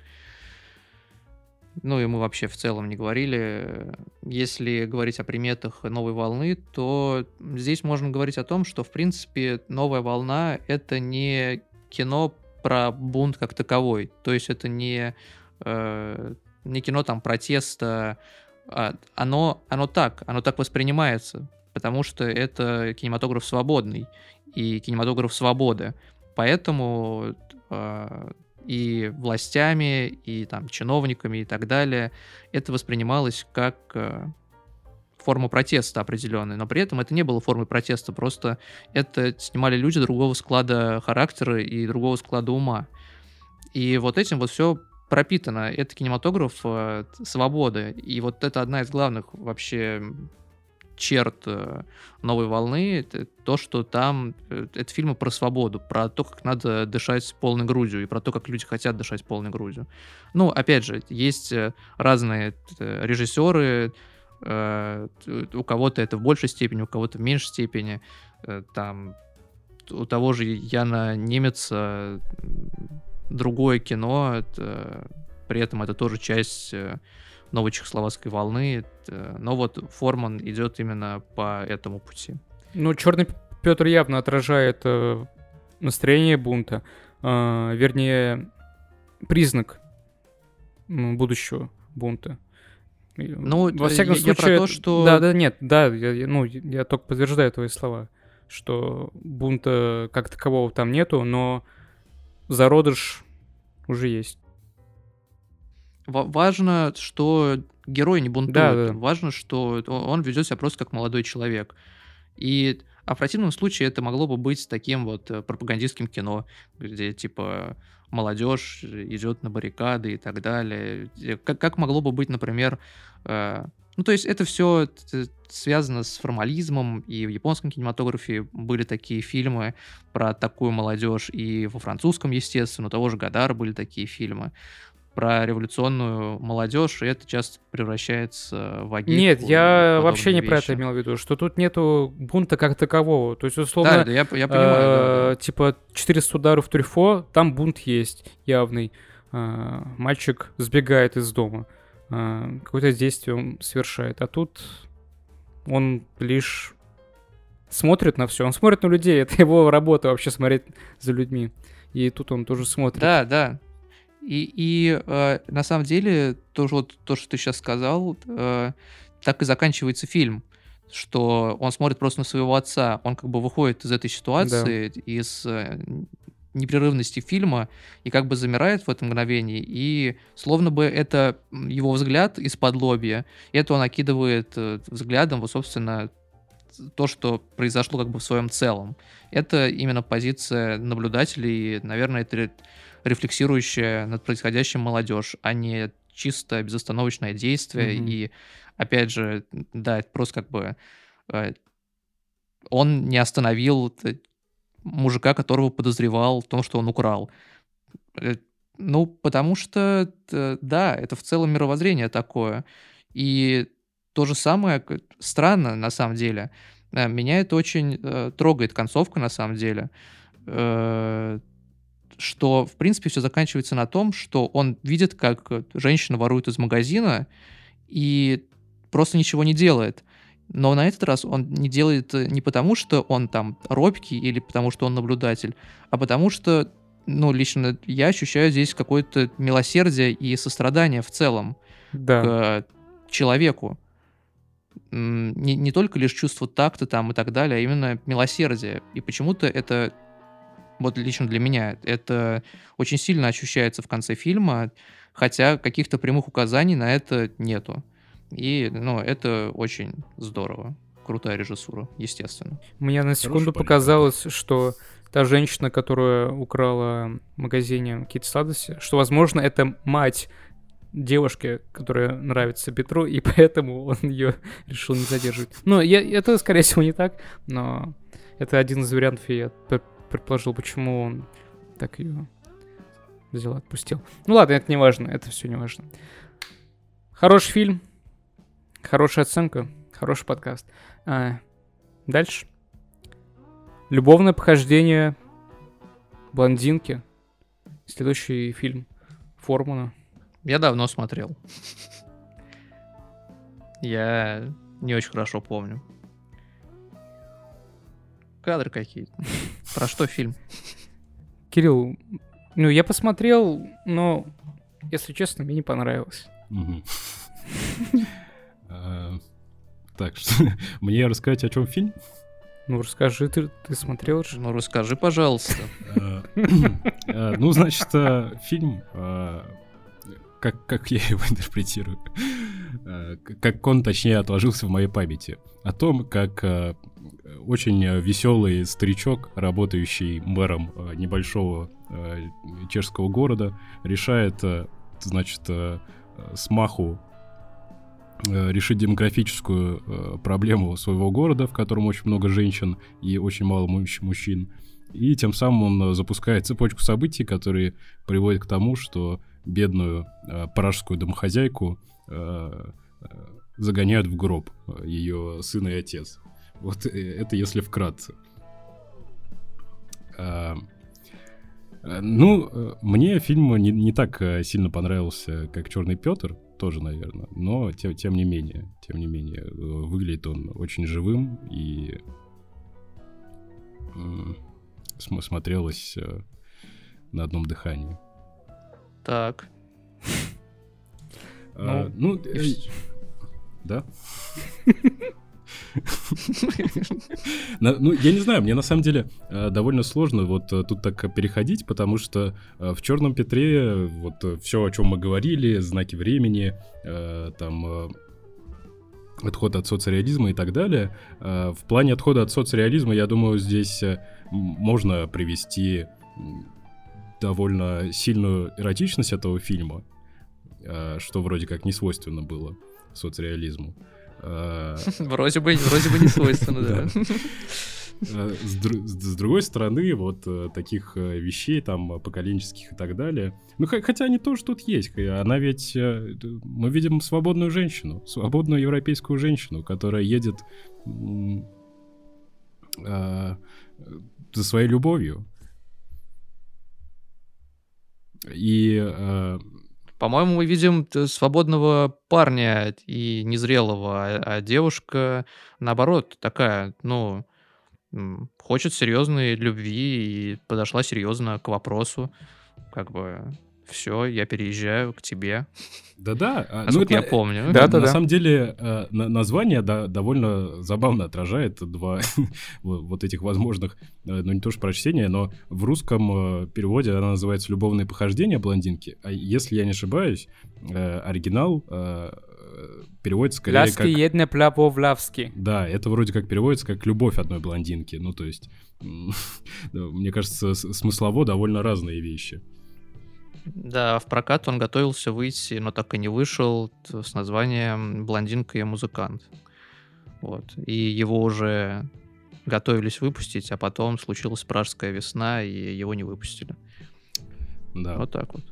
ну и мы вообще в целом не говорили, если говорить о приметах новой волны, то здесь можно говорить о том, что в принципе новая волна это не кино про бунт как таковой, то есть это не, э, не кино там протеста, оно, оно так, оно так воспринимается, потому что это кинематограф свободный и кинематограф свободы, поэтому э, и властями, и там чиновниками и так далее, это воспринималось как э, форма протеста определенная, но при этом это не было формой протеста, просто это снимали люди другого склада характера и другого склада ума. И вот этим вот все пропитано. Это кинематограф э, свободы. И вот это одна из главных вообще черт э, новой волны, это то, что там э, это фильмы про свободу, про то, как надо дышать полной грудью и про то, как люди хотят дышать полной грудью. Ну, опять же, есть э, разные режиссеры, у кого-то это в большей степени, у кого-то в меньшей степени. Там у того же Яна Немеца другое кино, это, при этом это тоже часть новой чехословацкой волны, но вот Форман идет именно по этому пути. Ну, Черный Петр явно отражает э, настроение бунта, э, вернее, признак будущего бунта. Ну, во всяком я, случае, я про то, что... Да, да, нет, да, я, ну, я только подтверждаю твои слова, что бунта как такового там нету, но зародыш уже есть важно, что герой не бунтует. Да, да. Важно, что он ведет себя просто как молодой человек. И а в противном случае это могло бы быть таким вот э, пропагандистским кино, где типа молодежь идет на баррикады и так далее. Как, как могло бы быть, например, э, ну то есть это все связано с формализмом, и в японском кинематографе были такие фильмы про такую молодежь, и во французском, естественно, у того же Гадара были такие фильмы про революционную молодежь, и это часто превращается в агитку. Нет, я вообще не вещи. про это имел в виду, что тут нету бунта как такового. То есть, условно, да, да, я, я понимаю, э, да, да. типа 400 ударов трюфо, там бунт есть явный. Э, мальчик сбегает из дома, э, какое-то действие он совершает, а тут он лишь смотрит на все, он смотрит на людей, это его работа вообще смотреть за людьми. И тут он тоже смотрит. Да, да. И, и э, на самом деле, тоже вот то, что ты сейчас сказал, э, так и заканчивается фильм, что он смотрит просто на своего отца, он как бы выходит из этой ситуации, да. из э, непрерывности фильма, и как бы замирает в этом мгновении, и словно бы это его взгляд из-под лобья, это он окидывает э, взглядом, вот, собственно, то, что произошло как бы в своем целом. Это именно позиция наблюдателей, наверное, это рефлексирующая над происходящим молодежь, а не чисто безостановочное действие. Mm-hmm. И опять же, да, это просто как бы э, он не остановил мужика, которого подозревал в том, что он украл. Э, ну, потому что, да, это в целом мировоззрение такое. И то же самое странно, на самом деле. Меня это очень э, трогает концовка, на самом деле что, в принципе, все заканчивается на том, что он видит, как женщина ворует из магазина, и просто ничего не делает. Но на этот раз он не делает не потому, что он там робкий или потому, что он наблюдатель, а потому что, ну, лично я ощущаю здесь какое-то милосердие и сострадание в целом Да. к человеку. Не, не только лишь чувство такта там и так далее, а именно милосердие. И почему-то это, вот лично для меня, это очень сильно ощущается в конце фильма, хотя каких-то прямых указаний на это нету. И, ну, это очень здорово. Крутая режиссура, естественно. Мне на секунду полет. показалось, что та женщина, которая украла в магазине какие-то сладости, что, возможно, это мать девушки, которая нравится Петру, и поэтому он ее решил не задерживать. Ну, я, это, скорее всего, не так, но это один из вариантов, и я предположил, почему он так ее взял, отпустил. Ну ладно, это не важно, это все не важно. Хороший фильм, хорошая оценка, хороший подкаст. А, дальше. Любовное похождение блондинки. Следующий фильм Формула. Я давно смотрел. Я не очень хорошо помню. Кадры какие-то. Про что фильм? Кирилл, ну я посмотрел, но, если честно, мне не понравилось. А, Так, что мне рассказать, о чем фильм? Ну расскажи, ты, ты смотрел же? Ну, расскажи, пожалуйста. А, а, Ну, значит, а, фильм, как, как я его интерпретирую, как он, точнее, отложился в моей памяти, о том, как очень веселый старичок, работающий мэром небольшого чешского города, решает, значит, с маху э, решить демографическую э, проблему своего города, в котором очень много женщин и очень мало мужч- мужчин. И тем самым он э, запускает цепочку событий, которые приводят к тому, что бедную э, пражскую домохозяйку э, э, загоняют в гроб э, ее сын и отец. Вот э, это если вкратце. А, э, ну, э, мне фильм не, не так э, сильно понравился, как Черный Петр, тоже, наверное. Но тем, тем не менее, тем не менее, э, выглядит он очень живым и см- смотрелось э, на одном дыхании. Так. А, ну, и э, да. Ну, я не знаю, мне на самом деле э, довольно сложно вот э, тут так переходить, потому что э, в Черном Петре вот все, о чем мы говорили, знаки времени, там отход от соцреализма и так далее. В плане отхода от соцреализма, я думаю, здесь можно привести довольно сильную эротичность этого фильма, что вроде как не свойственно было соцреализму. Э, Вроде бы, вроде бы не свойственно, да. Э, С, дру- с- другой стороны, вот э, таких вещей, там, поколенческих и так далее. Ну, хо- хотя они тоже тут есть. Она ведь... Мы видим свободную женщину, свободную европейскую женщину, которая едет э, за своей любовью. И э, По-моему, мы видим свободного парня и незрелого, а, а девушка, наоборот, такая, ну, хочет серьезной любви и подошла серьезно к вопросу. Как бы, все, я переезжаю к тебе, да-да. а, ну, это- я помню. Да, На- да, На да. самом деле э, на- название да, довольно забавно отражает два вот этих возможных, э, ну не то что прочтения, но в русском э, переводе она называется «Любовные похождения блондинки», а если я не ошибаюсь, э, оригинал э, переводится скорее Ляски как... едне пляво влавски. Да, это вроде как переводится как «любовь одной блондинки», ну то есть, мне кажется, смыслово довольно разные вещи. Да, в прокат он готовился выйти, но так и не вышел с названием «Блондинка и музыкант». Вот. И его уже готовились выпустить, а потом случилась пражская весна, и его не выпустили. Да. Вот так вот.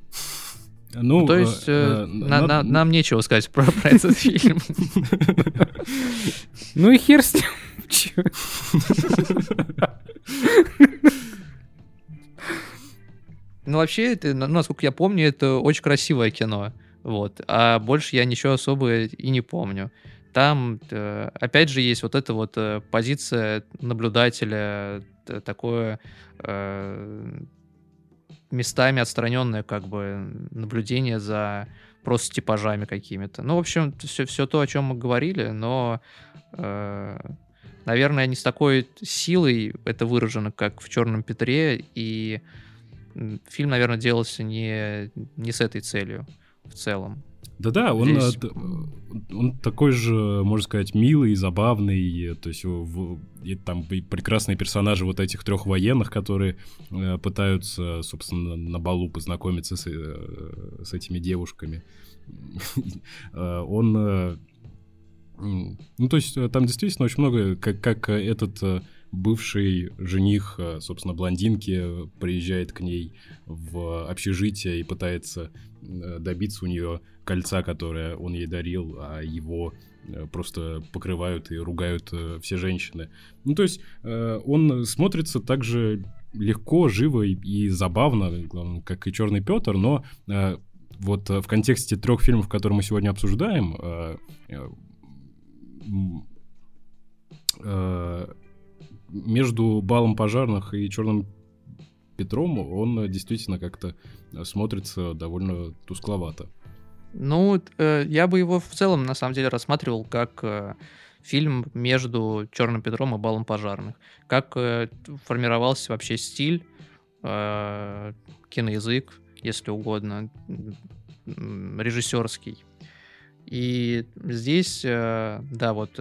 Ну, То э, есть э, э, на- над- на- нам нечего сказать про, про этот фильм. Ну и хер с ним. Ну, вообще, это, ну, насколько я помню, это очень красивое кино. Вот. А больше я ничего особо и не помню. Там, э, опять же, есть вот эта вот э, позиция наблюдателя, такое э, местами отстраненное как бы наблюдение за просто типажами какими-то. Ну, в общем, все, все то, о чем мы говорили, но, наверное, не с такой силой это выражено, как в «Черном Петре», и фильм, наверное, делался не, не с этой целью в целом. Да-да, он, Здесь- э, он такой же, можно сказать, милый, забавный, э, то есть в- и там и прекрасные персонажи вот этих трех военных, которые э, пытаются, собственно, на балу познакомиться с, э, с этими девушками. Э, Он, э, ну то есть э, там действительно очень много, как, как э, этот э, бывший жених, э, собственно, блондинки приезжает к ней в общежитие и пытается э, добиться у нее кольца, которое он ей дарил, а его э, просто покрывают и ругают все женщины. Ну, то есть он смотрится так же легко, живо и, забавно, как и Черный Петр, но вот в контексте трех фильмов, которые мы сегодня обсуждаем, между балом пожарных и Черным Петром он действительно как-то смотрится довольно тускловато. Ну, э, я бы его в целом, на самом деле, рассматривал как э, фильм между Черным Петром и Балом пожарных. Как э, формировался вообще стиль, киноязык, если угодно, режиссерский. И здесь, да, вот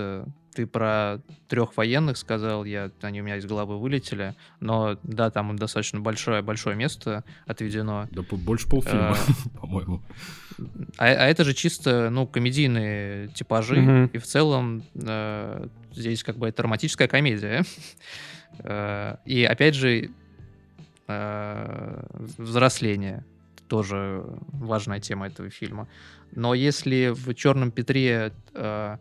ты про трех военных сказал, я, они у меня из головы вылетели, но да, там достаточно большое, большое место отведено. Да больше полфильма, Э, по-моему. А, а это же чисто, ну, комедийные типажи, Мгм. и в целом э, здесь как бы это романтическая комедия. Э, и опять же, э, взросление тоже важная тема этого фильма. Но если в Черном Петре э,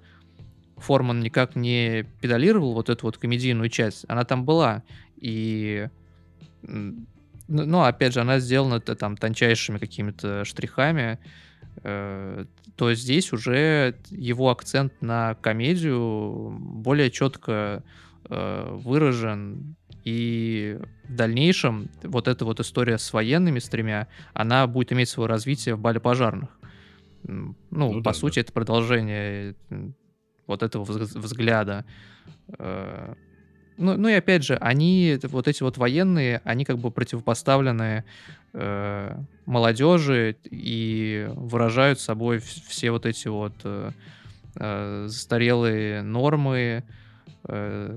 Форман никак не педалировал вот эту вот комедийную часть, она там была. И ну, ну, опять же, она сделана т- там тончайшими какими-то штрихами, э, то здесь уже его акцент на комедию более четко э, выражен. И в дальнейшем вот эта вот история с военными с тремя, она будет иметь свое развитие в бале пожарных. Ну, Ну по да, сути, да. это продолжение вот этого взг- взгляда. Э, Ну, ну и опять же, они, вот эти вот военные, они как бы противопоставлены э, молодежи и выражают собой вс- все вот эти вот э, э, застарелые нормы, э,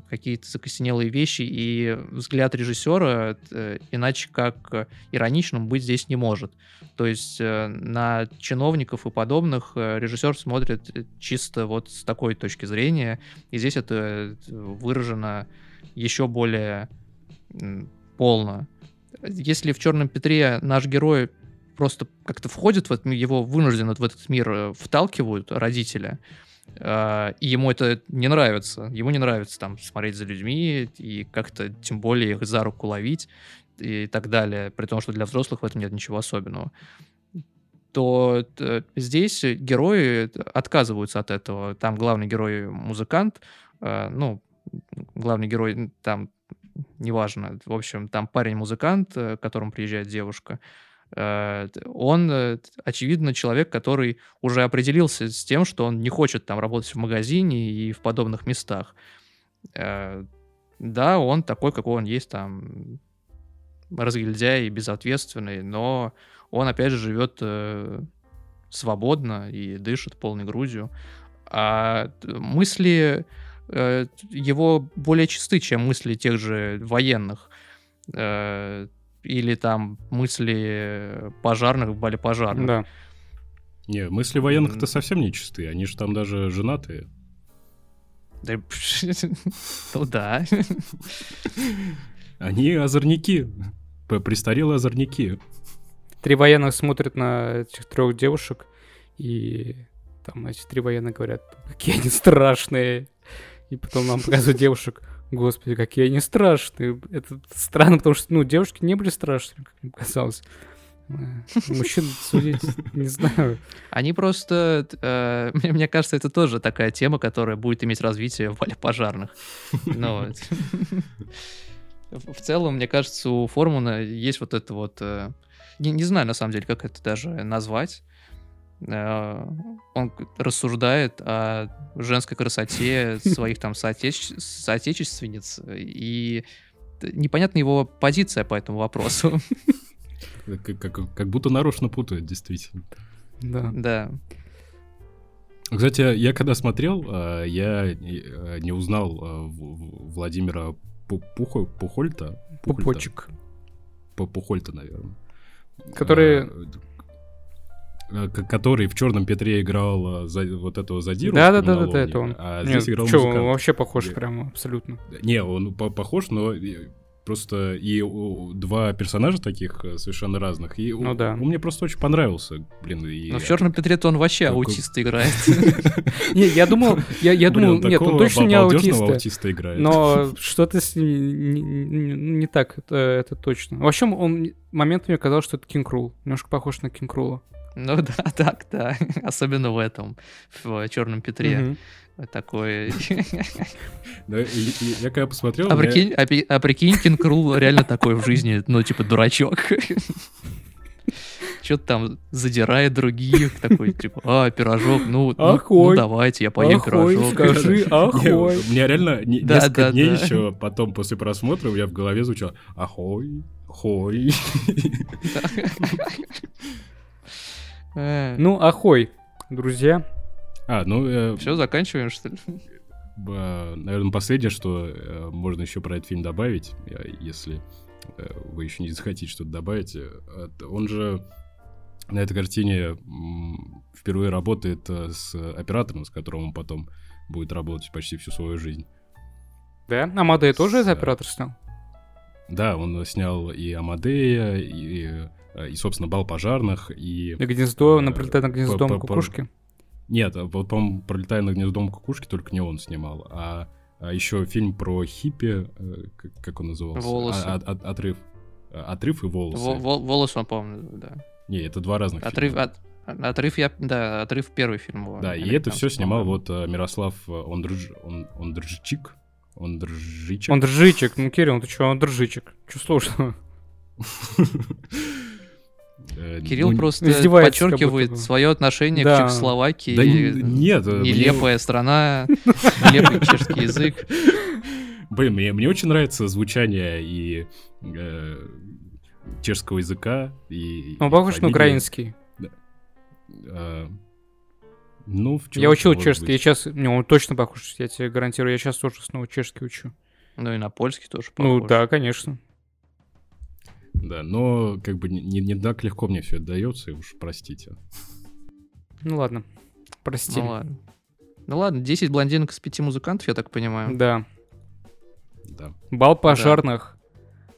какие-то закостенелые вещи, и взгляд режиссера э, иначе как э, ироничным быть здесь не может. То есть э, на чиновников и подобных э, режиссер смотрит э, чисто вот с такой точки зрения, и здесь это э, выражено еще более полно. Если в Черном Петре наш герой просто как-то входит в этот, его вынужденно в этот мир э, вталкивают родители, э, и ему это не нравится. Ему не нравится там смотреть за людьми и как-то тем более их за руку ловить и так далее, при том, что для взрослых в этом нет ничего особенного то э, здесь герои отказываются от этого. Там главный герой музыкант, э, ну, главный герой там, неважно, в общем, там парень-музыкант, э, к которому приезжает девушка, он, э, очевидно, человек, который уже определился с тем, что он не хочет там работать в магазине и в подобных местах. Э, Да, он такой, какой он есть, там, разгильдяй и безответственный, но он, опять же, живет э, свободно и дышит полной грудью. А мысли э, его более чисты, чем мысли тех же военных. Или там мысли пожарных в бале пожарных. Да. Не, мысли военных-то М. совсем не чистые, они же там даже женатые. Да, Ну да. Они озорники, престарелые озорники. Три военных смотрят на этих трех девушек, и там эти три военных говорят, какие они страшные. И потом нам показывают девушек, Господи, какие они страшные. Это странно, потому что, ну, девушки не были страшными, как мне казалось. Э, Мужчин судить, не знаю. Они просто, э, мне, мне кажется, это тоже такая тема, которая будет иметь развитие в пожарных. Ну, вот. в в целом, мне кажется, у Формуна есть вот это вот... э, Не, не знаю, на самом деле, как это даже назвать. Э, Он рассуждает о женской красоте своих там соотече- соотечественниц, и непонятна его позиция по этому вопросу. Как, как- как будто нарочно путают, действительно. Да. Да. Кстати, я когда смотрел, а, я э, не узнал В- В- Владимира Пу- Пухо- Пухольта. Пухольта? Пупочек. Пу- Пухольта, наверное. Который- А, который в Черном Петре играл а, за, вот этого задиру. Да, да, да, да, это он. А Нет, здесь играл чё, он вообще похож Где- прямо абсолютно. Не, он по- похож, но и- просто и у- два персонажа таких э, совершенно разных. И у- Ну да. он мне просто очень понравился, блин. И... Но в Черном Петре-то он вообще Какой- аутиста играет. Не, я думал, я, я думал, нет, он точно не аутиста. играет. Но что-то с ним не, так, это, точно. Вообще, он моментами казалось, что это Кинг Рул. Немножко похож на Кинг Рула. Ну да, так, да. Особенно в этом, в Черном Петре. Мгм. Такой. Да, я когда посмотрел, А прикинь, а а прикинь, Кинг Рул реально такой в жизни, ну, типа, дурачок. Что-то там задирает других, такой, типа, а, пирожок, ну, ну, ну Ахой. давайте, я поем Ахой, пирожок. скажи. Не, Ахой. У меня реально не- Да, несколько да, дней да. еще потом, после просмотра, у меня в голове звучало «Ахой, хой». Э, Ну, ахой, друзья. А, ну, Все, заканчиваем, что ли? наверное, последнее, что э, можно еще про этот фильм добавить, э, если э, вы еще не захотите что-то добавить. э, это- Он же на этой картине впервые работает э, с оператором, с которым он потом будет работать почти всю свою жизнь. Да? Амадей тоже С, э, оператор снял? Да, он снял и Амадея, и, э, и собственно, Бал пожарных, и... И гнездо, э, напролетая над гнездом по- по- кукушки. Нет, а вот, по-моему, «Пролетая над гнездом кукушки» только не он снимал, а, еще фильм про хиппи, э, как, как он назывался? «Волосы». А- от- отрыв. А, Отрыв и волосы. Во- во- Волос он, помню, да. Не, это два разных Отрыв, фильма. от- отрыв я, да, отрыв первый фильм был. Да, и это все снимал вот э, Мирослав э, Ондрж... Он... Ондржчик. Ондржичек. Он држичек. Ну, Кирилл, ты чё, он држичек. Чё сложного? Э, Кирилл ну, просто подчеркивает будто свое отношение Да. к Чехословакии. Да нет. э, мне- Нелепая страна, нелепый чешский язык. Блин, мне, мне очень нравится звучание и э, чешского языка, и... Он похож на украинский. Э, ну, в Я чём-то, учил чешский, я сейчас... Не, он точно похож, я тебе гарантирую. Я сейчас тоже снова чешский учу. Ну и на польский тоже Ну, похож. да, конечно. Да, но как бы не, не так легко мне все это дается, и уж простите. Ну, ладно. Прости. Ну ладно. Ну ладно, 10 блондинок из 5 музыкантов, я так понимаю. Да. Да. Бал пожарных.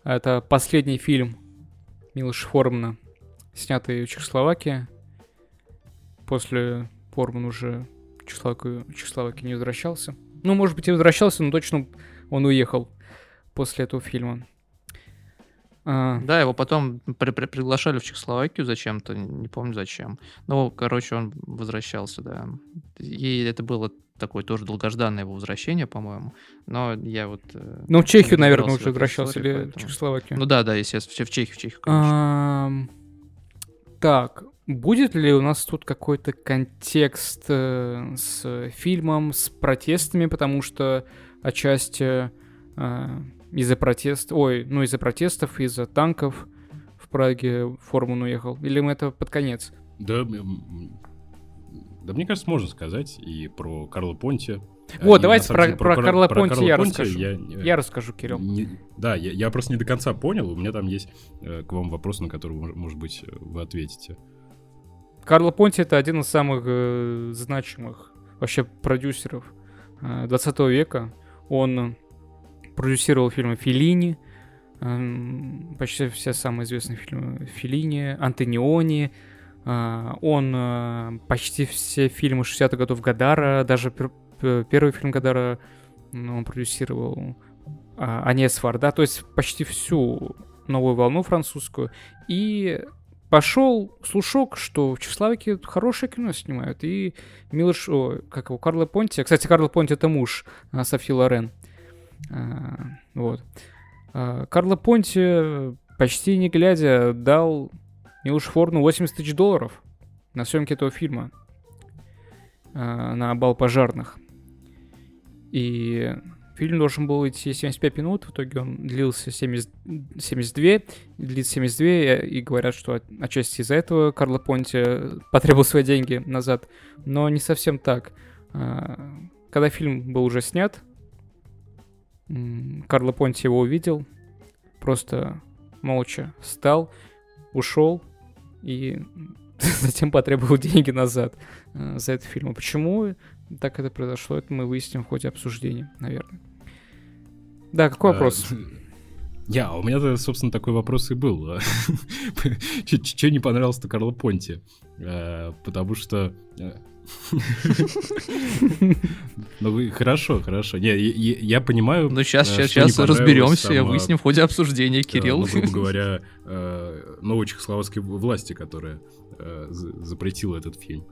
Это последний фильм Милоша Формана, снятый в Чехословакии. После Форман уже в Чехословакию, в Чехословакию не возвращался. Ну, может быть, и возвращался, но точно он уехал после этого фильма. А, Да, его потом при- при- приглашали в Чехословакию зачем-то, не помню зачем. Ну, короче, он возвращался, да. И это было такое тоже долгожданное его возвращение, по-моему. Но я вот... э, ну, в Чехию, наверное, в уже возвращался истории, или в поэтому- Чехословакию. Ну да, да, естественно, все в Чехию, в Чехию, конечно. Так, будет ли у нас тут какой-то контекст э, с фильмом, с протестами, потому что отчасти э, из-за протест, ой, ну из-за протестов, из-за танков в Праге Формун уехал, или мы это под конец? Да, да, мне кажется, можно сказать и про Карла Понти. Вот, И, давайте про- деле, про Карла Понти я расскажу. Я, Я расскажу, Кирилл. не- да, я, я просто не до конца понял. У меня там есть э, к вам вопрос, на который, мож- может быть, э, вы ответите. Карло Понти это один из самых э, значимых вообще продюсеров э, 20 века. Он продюсировал фильмы Филини, эм, почти все самые известные фильмы Филини, Антониони. э, он э, почти все фильмы 60-х годов Гадара, даже первый фильм Гадара он продюсировал. а, Анесфар, да, то есть почти всю новую волну французскую. И пошел слушок, что в Чехословакии хорошее кино снимают. И Милош, о, как его, Карло Понти. Кстати, Карло Понти это муж а, Софи Лорен. Вот. А, Карло Понти почти не глядя дал Милош Форну 80 тысяч долларов на съемки этого фильма. А, на бал пожарных. И Фильм должен был идти 75 минут, в итоге он длился 70, 72, длится 72, и говорят, что отчасти из-за этого Карло Понти потребовал свои деньги назад, но не совсем так. А, когда фильм был уже снят, Карло Понти его увидел, просто молча встал, ушел и затем потребовал деньги назад э, за этот фильм. А почему так это произошло, это мы выясним в ходе обсуждения, наверное. Да, какой а, вопрос? Я, у меня, собственно, такой вопрос и был. Че не понравилось-то Карло Понти? Э, потому что... Э, ну, хорошо, хорошо. Не, я, я понимаю. Ну, сейчас, сейчас, сейчас разберемся, там, выясним в ходе обсуждения, Кирилл. Ну, грубо говоря, новой чехословацкой власти, которая запретила этот фильм.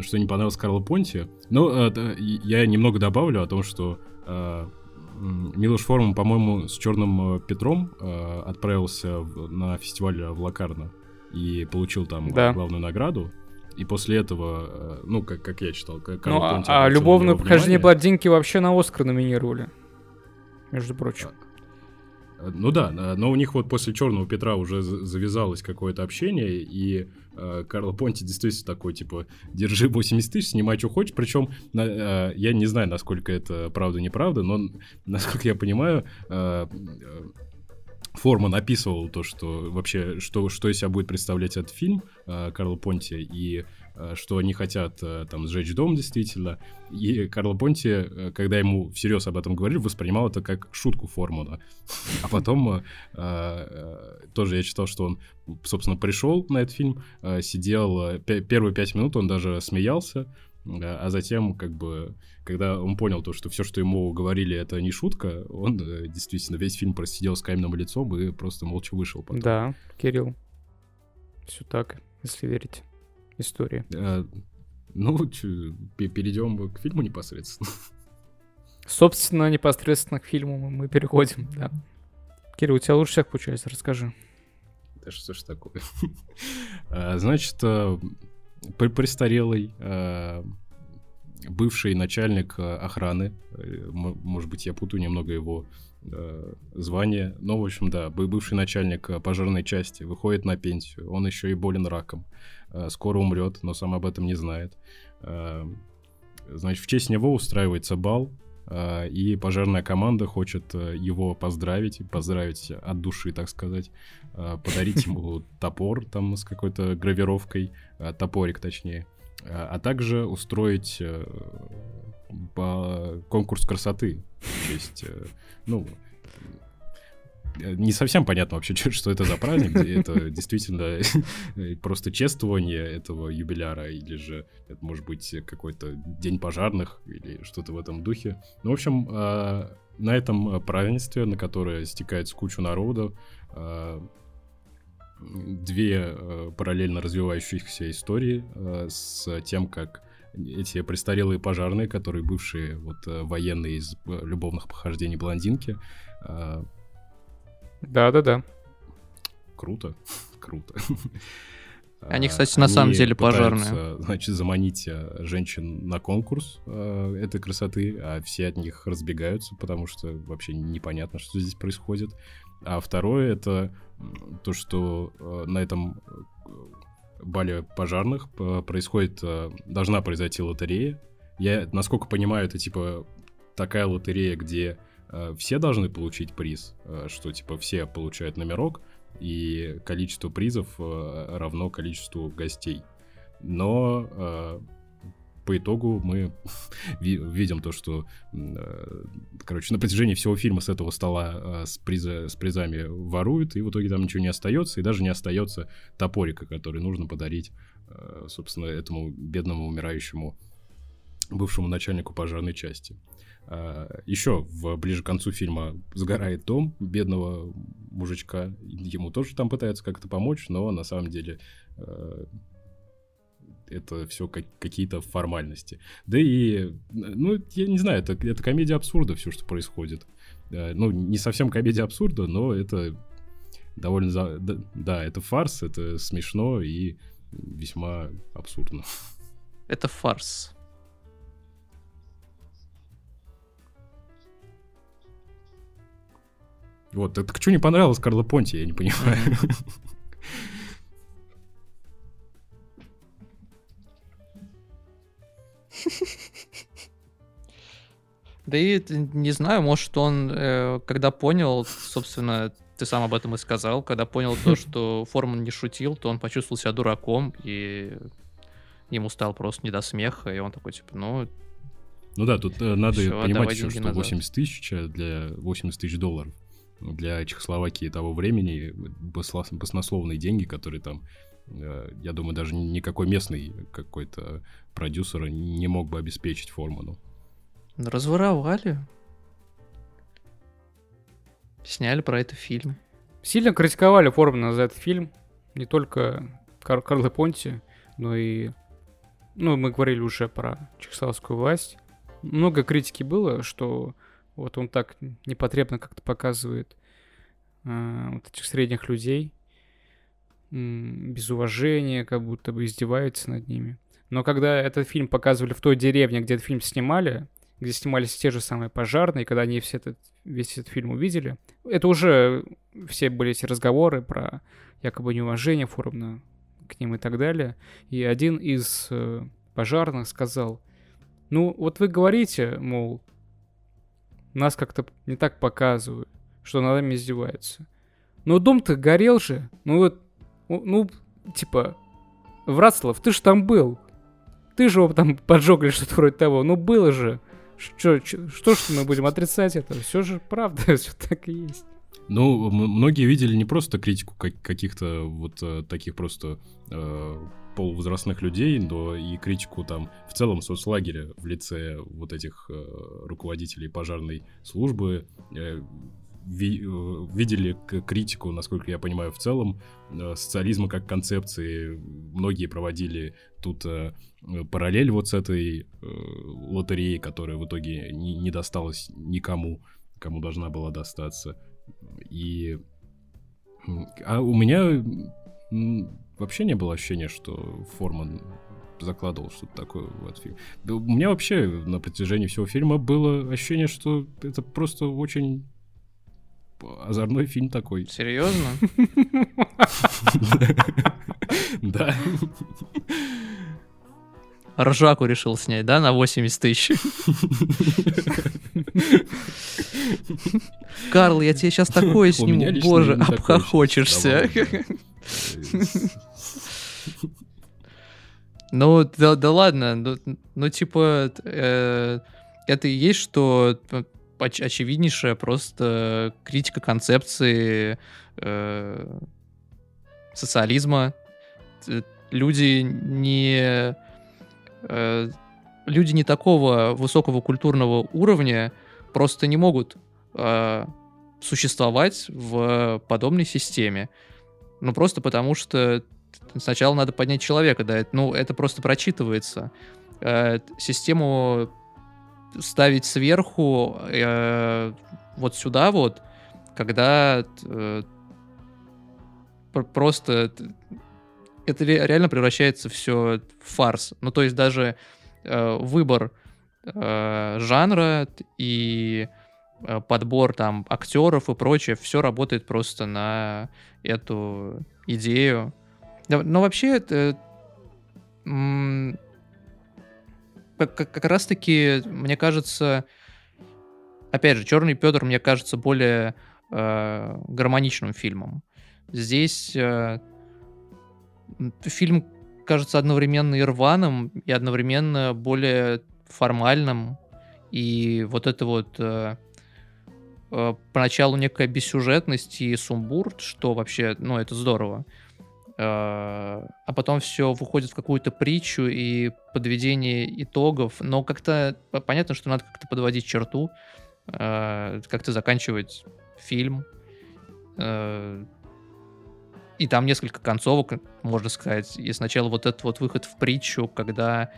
Что не понравилось Карло Понти. Ну, я немного добавлю о том, что Милош Форман, по-моему, с Черным э, Петром э, отправился на фестиваль в Лакарно и получил там главную награду. И после этого, э, ну, как, как я читал, как Ну, а, а любовное похождение блондинки вообще на Оскар номинировали, между прочим. А, ну да, но у них вот после Черного Петра уже завязалось какое-то общение, и э, Карл Понти действительно такой, типа, держи 80 тысяч, снимай, что хочешь. Причем, э, я не знаю, насколько это правда-неправда, но, насколько я понимаю, э, э Форман описывал то, что вообще, что, что из себя будет представлять этот фильм э, Карл Понти, и Э, что они хотят э, там сжечь дом действительно. И Карло Понти, э, когда ему всерьез об этом говорили, воспринимал это как шутку Формула. А потом тоже я читал, что он, собственно, пришел на этот фильм, сидел первые пять минут, он даже смеялся, а затем, как бы, когда он понял то, что все, что ему говорили, это не шутка, он действительно весь фильм просидел с каменным лицом и просто молча вышел потом. Да, Кирилл, все так, если верить истории. А, ну, перейдем к фильму непосредственно. Собственно, непосредственно к фильму мы переходим, да. Кирилл, у тебя лучше всех получается, расскажи. Да что ж такое? а, значит, а, престарелый а, бывший начальник а, охраны, э, может быть, я путаю немного его э, звание, но, в общем, да, бывший начальник пожарной части выходит на пенсию, он еще и болен раком. Э, скоро умрет, но сам об этом не знает. Э, значит, в честь него устраивается бал, э, и пожарная команда хочет его поздравить, поздравить от души, так сказать, подарить ему топор там с какой-то гравировкой, топорик точнее, а также устроить конкурс красоты. То есть, ну, не совсем понятно вообще, что это за праздник. Это действительно просто чествование этого юбиляра, или же это может быть какой-то день пожарных, или что-то в этом духе. Ну, в общем, а, на этом празднестве, на которое стекается кучу народа, а, две а, параллельно развивающихся истории с тем, как эти престарелые пожарные, которые бывшие вот военные из любовных похождений блондинки, да-да-да. Круто, круто. Они, кстати, на Они самом деле пожарные. Значит, заманить э, женщин на конкурс э, этой красоты, а все от них разбегаются, потому что вообще непонятно, что здесь происходит. А второе это то, что э, на этом э, бале пожарных происходит, должна произойти лотерея. Я, насколько понимаю, это типа такая лотерея, где Э, все должны получить приз, э, что типа все получают номерок, и количество призов э, равно количеству гостей. Но по итогу мы видим то, что, короче, на протяжении всего фильма с этого стола с, приза, с призами воруют, и в итоге там ничего не остается, и даже не остается топорика, который нужно подарить, собственно, этому бедному умирающему бывшему начальнику пожарной части. А, еще в, ближе к концу фильма сгорает дом бедного мужичка. Ему тоже там пытаются как-то помочь, но на самом деле э, это все как, какие-то формальности. Да и, ну, я не знаю, это, это комедия абсурда, все, что происходит. Э, ну, не совсем комедия абсурда, но это довольно... За... Да, да, это фарс, это смешно и весьма абсурдно. Это фарс. Вот, так что не понравилось Карло Понти, я не понимаю. Да и не знаю, может он, э, когда понял, собственно, ты сам об этом и сказал, когда понял то, что Форман не шутил, то он почувствовал себя дураком, и ему стало просто не до смеха, и он такой, типа, ну... Ну да, тут э, надо Всё, понимать еще, что 80 тысяч для 80 тысяч долларов для Чехословакии того времени баснословные деньги, которые там, э, я думаю, даже никакой местный какой-то продюсер не мог бы обеспечить Форману. Разворовали. Сняли про это фильм. Сильно критиковали Формана за этот фильм. Не только Кар Карло Понти, но и... Ну, мы говорили уже про чехословацкую власть. Много критики было, что вот он так непотребно как-то показывает э, вот этих средних людей, без уважения, как будто бы издевается над ними. Но когда этот фильм показывали в той деревне, где этот фильм снимали, где снимались те же самые пожарные, когда они все этот, весь этот фильм увидели, это уже все были эти разговоры про якобы неуважение Форумна к ним и так далее. И один из э, пожарных сказал, ну вот вы говорите, мол, нас как-то не так показывают, что над нами издеваются. Но дом-то горел же. Ну вот, ну, типа, Врацлав, ты же там был. Ты же его там поджег или что-то вроде того. Ну было же. Что, что, что мы будем отрицать это? Все же правда, все так и есть. Ну, многие видели не просто критику каких-то вот э, таких просто э, полувозрастных людей, но и критику там в целом соцлагеря в лице вот этих э, руководителей пожарной службы. Э, ви, э, видели критику, насколько я понимаю, в целом э, социализма как концепции. Многие проводили тут э, параллель вот с этой лотереей, которая в итоге не, не досталась никому, кому должна была достаться. И а у меня вообще не было ощущения, что Форман закладывал что-то такое в этот фильм. Да, у меня вообще на протяжении всего фильма было ощущение, что это просто очень озорной фильм такой. Серьезно? Да. Ржаку решил снять, да, на 80 тысяч? Карл, я тебе сейчас такое сниму, боже, обхохочешься. Ну, да, да ладно, ну, ну типа, э, это и есть, что э, оч- очевиднейшая просто критика концепции э, социализма. Люди не... Э, люди не такого высокого культурного уровня просто не могут э, существовать в подобной системе. Ну, просто потому что сначала надо поднять человека, да, ну, это просто прочитывается. Э, систему ставить сверху э, вот сюда вот, когда э, просто это реально превращается все в фарс. Ну, то есть даже э, выбор э, жанра и Э, подбор там актеров и прочее, все работает просто на эту идею. Но вообще это как, как раз таки, мне кажется, опять же, Черный Петр, мне кажется, более э, гармоничным фильмом. Здесь э, фильм кажется одновременно и рваным, и одновременно более формальным. И вот это вот э, э, поначалу некая бессюжетность и сумбур, что вообще, ну, это здорово. А потом все выходит в какую-то притчу и подведение итогов, но как-то понятно, что надо как-то подводить черту, как-то заканчивать фильм, и там несколько концовок, можно сказать. И сначала вот этот вот выход в притчу, когда...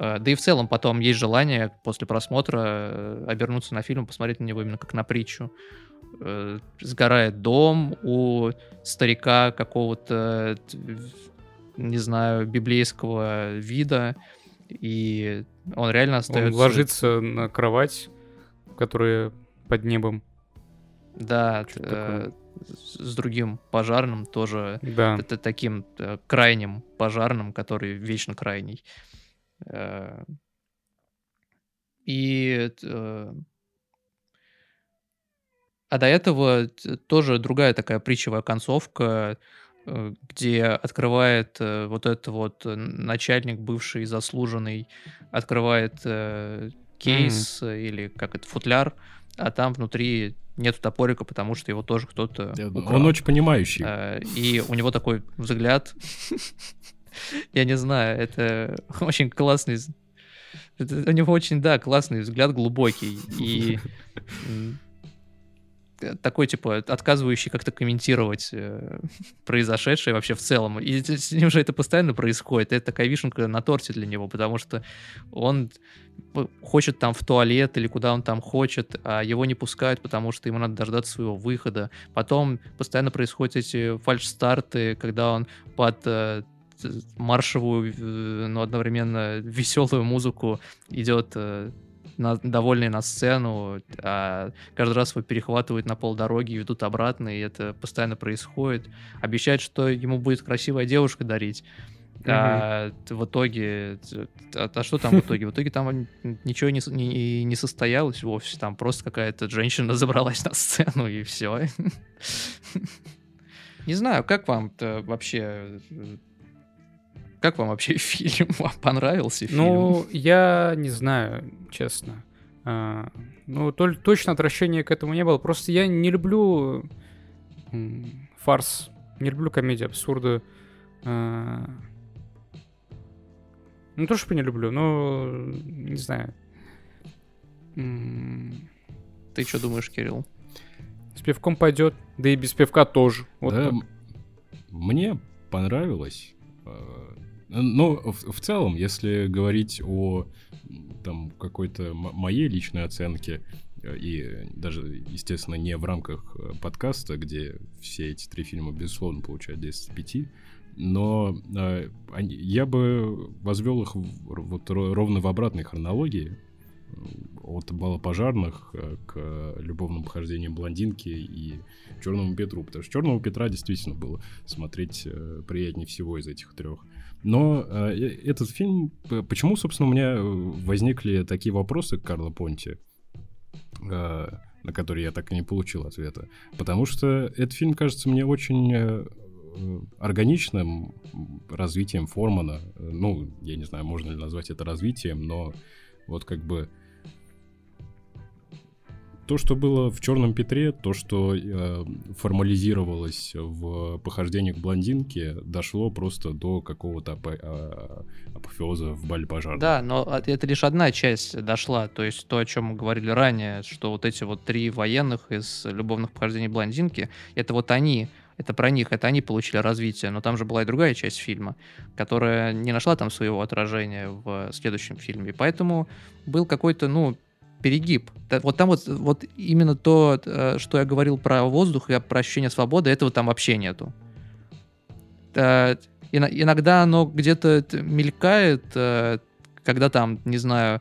Да и в целом потом есть желание после просмотра обернуться на фильм, посмотреть на него именно как на притчу. Э, сгорает дом у старика какого-то, не знаю, библейского вида, и он реально остается... Он ложится на кровать, которая под небом. Да, с другим пожарным, тоже да. это таким э, крайним пожарным, который вечно крайний. Э, и э, а до этого тоже другая такая притчевая концовка, где открывает вот этот вот начальник, бывший заслуженный, открывает кейс mm. или как это, футляр, а там внутри нету топорика, потому что его тоже кто-то Он очень понимающий. И у него такой взгляд. Я не знаю, это очень классный... у него очень, да, классный взгляд, глубокий. И такой, типа, отказывающий как-то комментировать э, произошедшее вообще в целом. И с ним же это постоянно происходит. Это такая вишенка на торте для него, потому что он хочет там в туалет или куда он там хочет, а его не пускают, потому что ему надо дождаться своего выхода. Потом постоянно происходят эти фальш-старты, когда он под э, маршевую, э, но одновременно веселую музыку идет э, на, довольный на сцену, а каждый раз его перехватывают на полдороги и ведут обратно, и это постоянно происходит. Обещают, что ему будет красивая девушка дарить. А в итоге, а, а что там в итоге? В итоге там ничего не, не, не состоялось вовсе, там просто какая-то женщина забралась на сцену и все. Не знаю, как вам вообще как вам вообще фильм? Вам понравился фильм? Ну, я не знаю, честно. А, ну, то, точно отвращения к этому не было. Просто я не люблю фарс, не люблю комедию абсурда. А, ну, то, что не люблю, но не знаю. Ты что думаешь, Кирилл? С пивком пойдет, да и без пивка тоже. Вот да, мне понравилось. Ну, в, в целом, если говорить о там какой-то моей личной оценке, э, и даже, естественно, не в рамках э, подкаста, где все эти три фильма, безусловно, получают 10 из 5, но э, они, я бы возвел их в, вот ровно в обратной хронологии, от бала пожарных э, к любовным похождениям блондинки и Черному Петру, потому что Черного Петра действительно было смотреть приятнее всего из этих трех. Но э, этот фильм... Почему, собственно, у меня возникли такие вопросы к Карло Понти, э, на которые я так и не получил ответа? Потому что этот фильм кажется мне очень э, органичным развитием Формана. Ну, я не знаю, можно ли назвать это развитием, но вот как бы то, что было в Черном Петре, то, что э, формализировалось в похождении к блондинке, дошло просто до какого-то апо- а, апофеоза в бале пожара. Да, но это лишь одна часть дошла. То есть то, о чем мы говорили ранее, что вот эти вот три военных из любовных похождений блондинки, это вот они это про них, это они получили развитие, но там же была и другая часть фильма, которая не нашла там своего отражения в следующем фильме, поэтому был какой-то, ну, перегиб. Вот там вот, вот именно то, э, что я говорил про воздух и про ощущение свободы, этого там вообще нету. Иногда оно где-то мелькает, э, когда там, не знаю,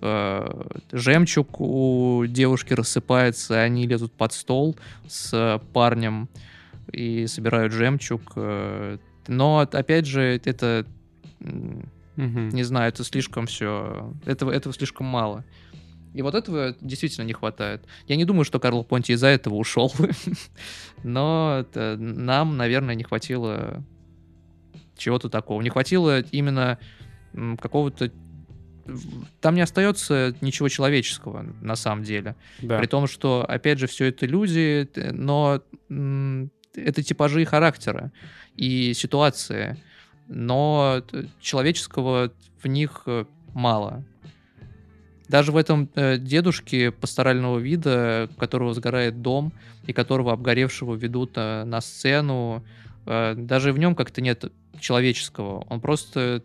э, жемчуг у девушки рассыпается, они лезут под стол с парнем и собирают жемчуг. Но, опять же, это... Угу. Не знаю, это слишком все... Этого, этого слишком мало. И вот этого действительно не хватает. Я не думаю, что Карл Понти из-за этого ушел. Но нам, наверное, не хватило чего-то такого. Не хватило именно какого-то там не остается ничего человеческого на самом деле. Да. При том, что, опять же, все это люди, но это типажи характера и ситуации, но человеческого в них э, мало. Даже в этом э, дедушке пасторального вида, у которого сгорает дом, и которого обгоревшего ведут э, на сцену, э, даже в нем как-то нет человеческого. Он просто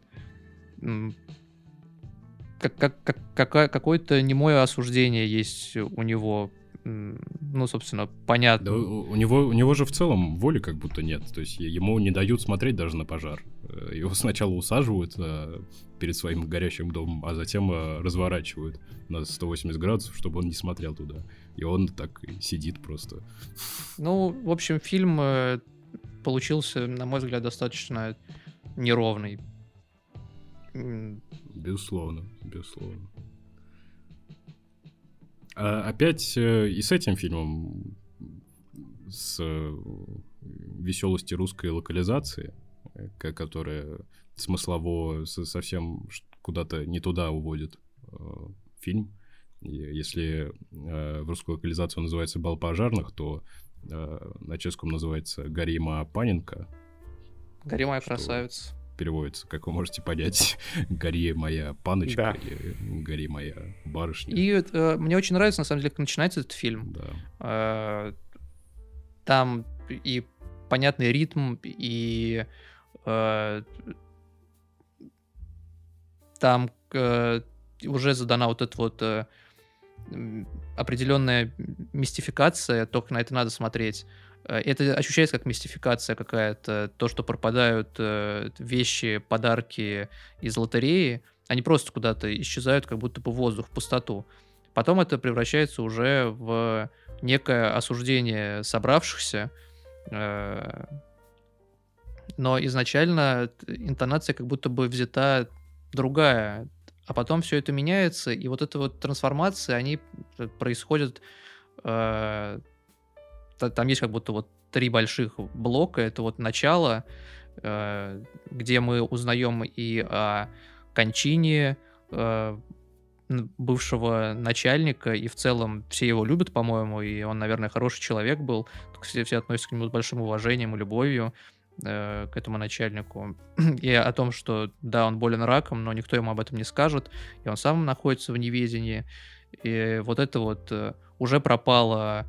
как, как, как, как, какое-то немое осуждение есть у него ну, собственно, понятно. Да, у, него, у него же в целом воли как будто нет. То есть ему не дают смотреть даже на пожар. Э, его сначала усаживают э, перед своим горящим домом, а затем э, разворачивают на 180 градусов, чтобы он не смотрел туда. И он так сидит просто. Ну, в общем, фильм э, получился, на мой взгляд, достаточно неровный. Безусловно, безусловно. А опять э, и с этим фильмом, с э, веселости русской локализации, э, которая смыслово совсем куда-то не туда уводит фильм. Если в русской локализации он называется «Бал пожарных», то на чешском называется «Гарима Паненко». «Гарима красавица» переводится, как вы можете понять, «Гори моя паночка» да. или «Гори моя барышня». И э, мне очень нравится, на самом деле, как начинается этот фильм. Да. Э, там и понятный ритм, и э, там э, уже задана вот эта вот э, определенная мистификация, только на это надо смотреть. Э, это ощущается как мистификация какая-то, то, что пропадают э, вещи, подарки из лотереи, они просто куда-то исчезают, как будто бы воздух, в пустоту. Потом это превращается уже в некое осуждение собравшихся, э, но изначально интонация как будто бы взята другая, а потом все это меняется, и вот эта вот трансформация, они происходят там есть как будто вот три больших блока. Это вот начало, э, где мы узнаем и о кончине э, бывшего начальника, и в целом все его любят, по-моему, и он, наверное, хороший человек был. Все, все относятся к нему с большим уважением и любовью э, к этому начальнику. И о том, что да, он болен раком, но никто ему об этом не скажет, и он сам находится в неведении. И вот это вот уже пропало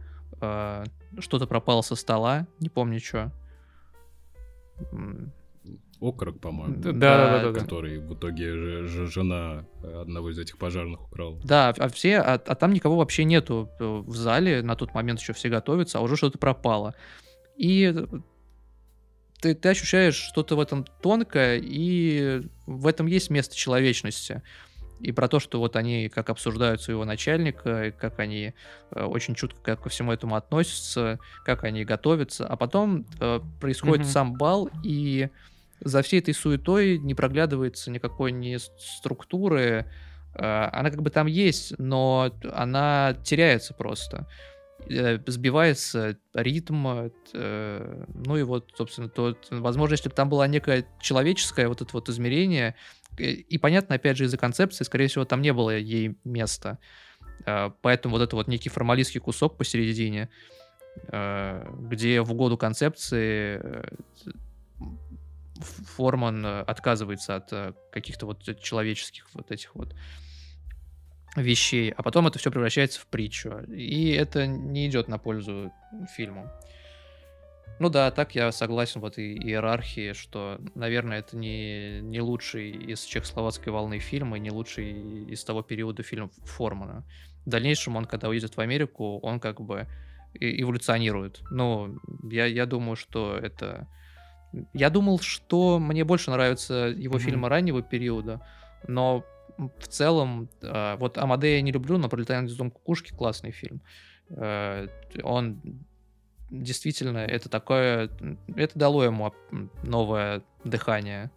что-то пропало со стола, не помню что. Окорок, по-моему. Да, да, да, да. Который в итоге ж, жена одного из этих пожарных украла. Да, а все, а, а там никого вообще нету э, в зале, на тот момент еще все готовятся, а уже что-то пропало. И ты, ты ощущаешь что-то в этом тонкое, и в этом есть место человечности и про то, что вот они как обсуждают своего начальника, как они э, очень чутко ко всему этому относятся, как они готовятся, а потом э, происходит mm-hmm. сам бал, и за всей этой суетой не проглядывается никакой ни структуры, э, она как бы там есть, но она теряется просто. Сбивается ритм, ну и вот, собственно, то, возможно, если бы там было некое человеческое вот это вот измерение, и понятно, опять же, из-за концепции, скорее всего, там не было ей места. Э, поэтому вот это вот некий формалистский кусок посередине, э, где в угоду концепции Форман отказывается от каких-то вот человеческих вот этих вот вещей, а потом это все превращается в притчу. И это не идет на пользу фильму. Ну да, так я согласен в этой иерархии, что, наверное, это не, не лучший из чехословацкой волны фильма, не лучший из того периода фильм Формана. В дальнейшем он, когда уедет в Америку, он как бы эволюционирует. Но я, я думаю, что это... Я думал, что мне больше нравятся его mm-hmm. фильмы раннего периода, но в целом, а, вот Амадея не люблю, но «Пролетая над кукушки» классный фильм. Э, он действительно это такое, это дало ему новое дыхание,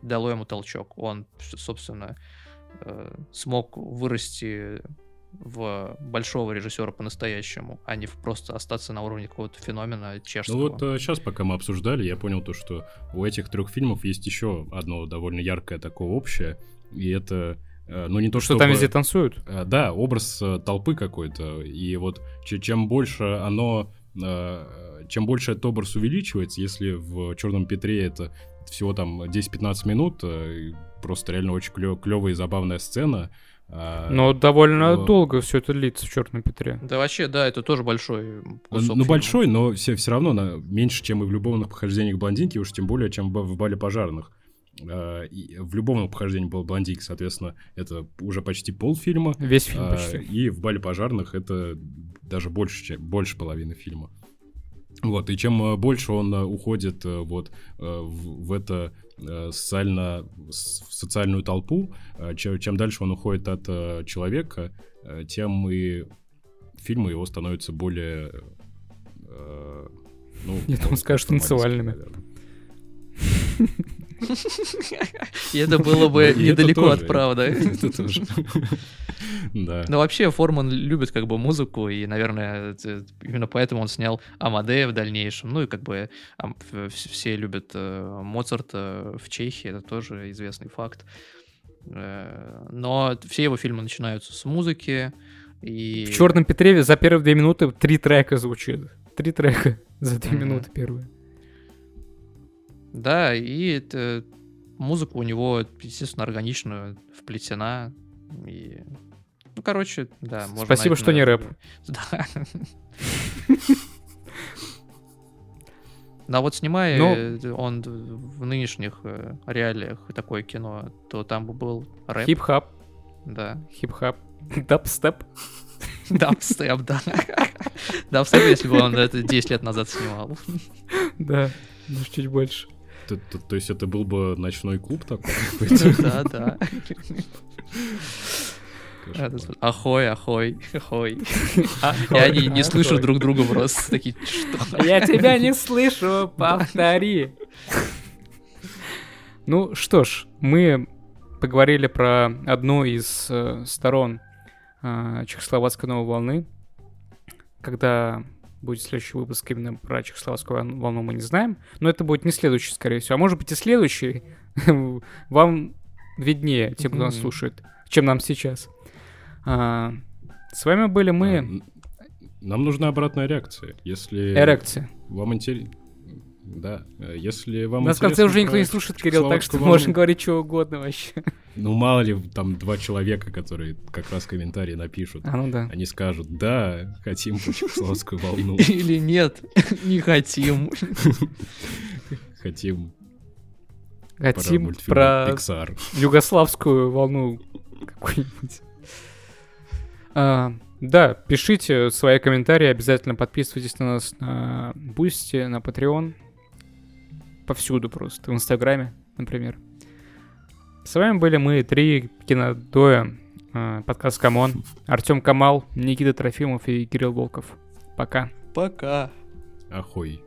дало ему толчок. Он, собственно, э, смог вырасти в большого режиссера по-настоящему, а не просто остаться на уровне какого-то феномена чешского. Ну вот сейчас, э, пока мы обсуждали, я понял то, что у этих трех фильмов есть еще одно довольно яркое такое общее, и это э, ну, не то, что чтобы... там везде танцуют? Да, образ толпы какой-то. И вот чем больше оно чем больше этот образ увеличивается, если в Черном Петре это всего там 10-15 минут, э, просто реально очень клевая и забавная сцена. А, Но довольно но... долго все это длится в Черном Петре. Да вообще, да, это тоже большой кусок. Ну, большой, но все, все равно на, меньше, чем и в любовных похождениях блондинки, уж тем более, чем в бале пожарных. А, и в любом похождении был блондинки, соответственно, это уже почти полфильма. Весь фильм а, почти. И в бале пожарных это даже больше, чем, больше половины фильма. Вот, и чем э, больше он э, уходит э, вот в, в это социально, в социальную толпу, чем, чем дальше он уходит от человека, тем и фильмы его становятся более... Ну, Я думаю, скажешь, танцевальными. И это было бы недалеко от правды. Это тоже. Да. Но вообще Форман любит как бы музыку, и, наверное, именно поэтому он снял Амадея в дальнейшем. Ну и как бы все любят э, Моцарта в Чехии, это тоже известный факт. Э, но все его фильмы начинаются с музыки. И... В Черном Петре ведь за первые две минуты три трека звучит. Три трека за две минуты первые. Да, и это, музыка у него, естественно, органично вплетена. И... Ну, короче, да. Можно Спасибо, что не рэп. Да. Но вот снимай Но... Ну. он в нынешних э, реалиях такое кино, то там бы был рэп. Хип-хоп. Да. Хип-хоп. Дабстеп. Дабстеп, да. Дабстеп, если бы он это 10 лет назад снимал. Да, даже чуть больше. То, то, то есть это был бы ночной клуб такой? Да, да. Ахой, ахой, ахой. И они не слышат друг друга просто. Такие, что? Я тебя не слышу, повтори. Ну что ж, мы поговорили про одну из э, сторон э, чехословацкой новой волны, когда будет следующий выпуск именно про чехословацкую волну, мы не знаем. Но это будет не следующий, скорее всего. А может быть и следующий. Вам виднее, тем, кто нас слушает, чем нам сейчас. А, с вами были мы... Нам нужна обратная реакция. Если... Эрекция. Вам интересно... Да, э, если вам Нас в конце уже никто не слушает, Кирилл, так что волну... можно говорить что угодно вообще. Ну, мало ли, там два человека, которые как раз комментарии напишут. А, ну да. Они скажут, да, хотим чехословацкую волну. Или нет, не хотим. Хотим Хотим про Pixar. югославскую волну какую-нибудь. А, да, пишите свои комментарии, обязательно подписывайтесь на нас на Boosty, на Patreon повсюду просто. В Инстаграме, например. С вами были мы, три кинодоя, э, подкаст Камон, Артем Камал, Никита Трофимов и Кирилл Волков. Пока. Пока. Ахой.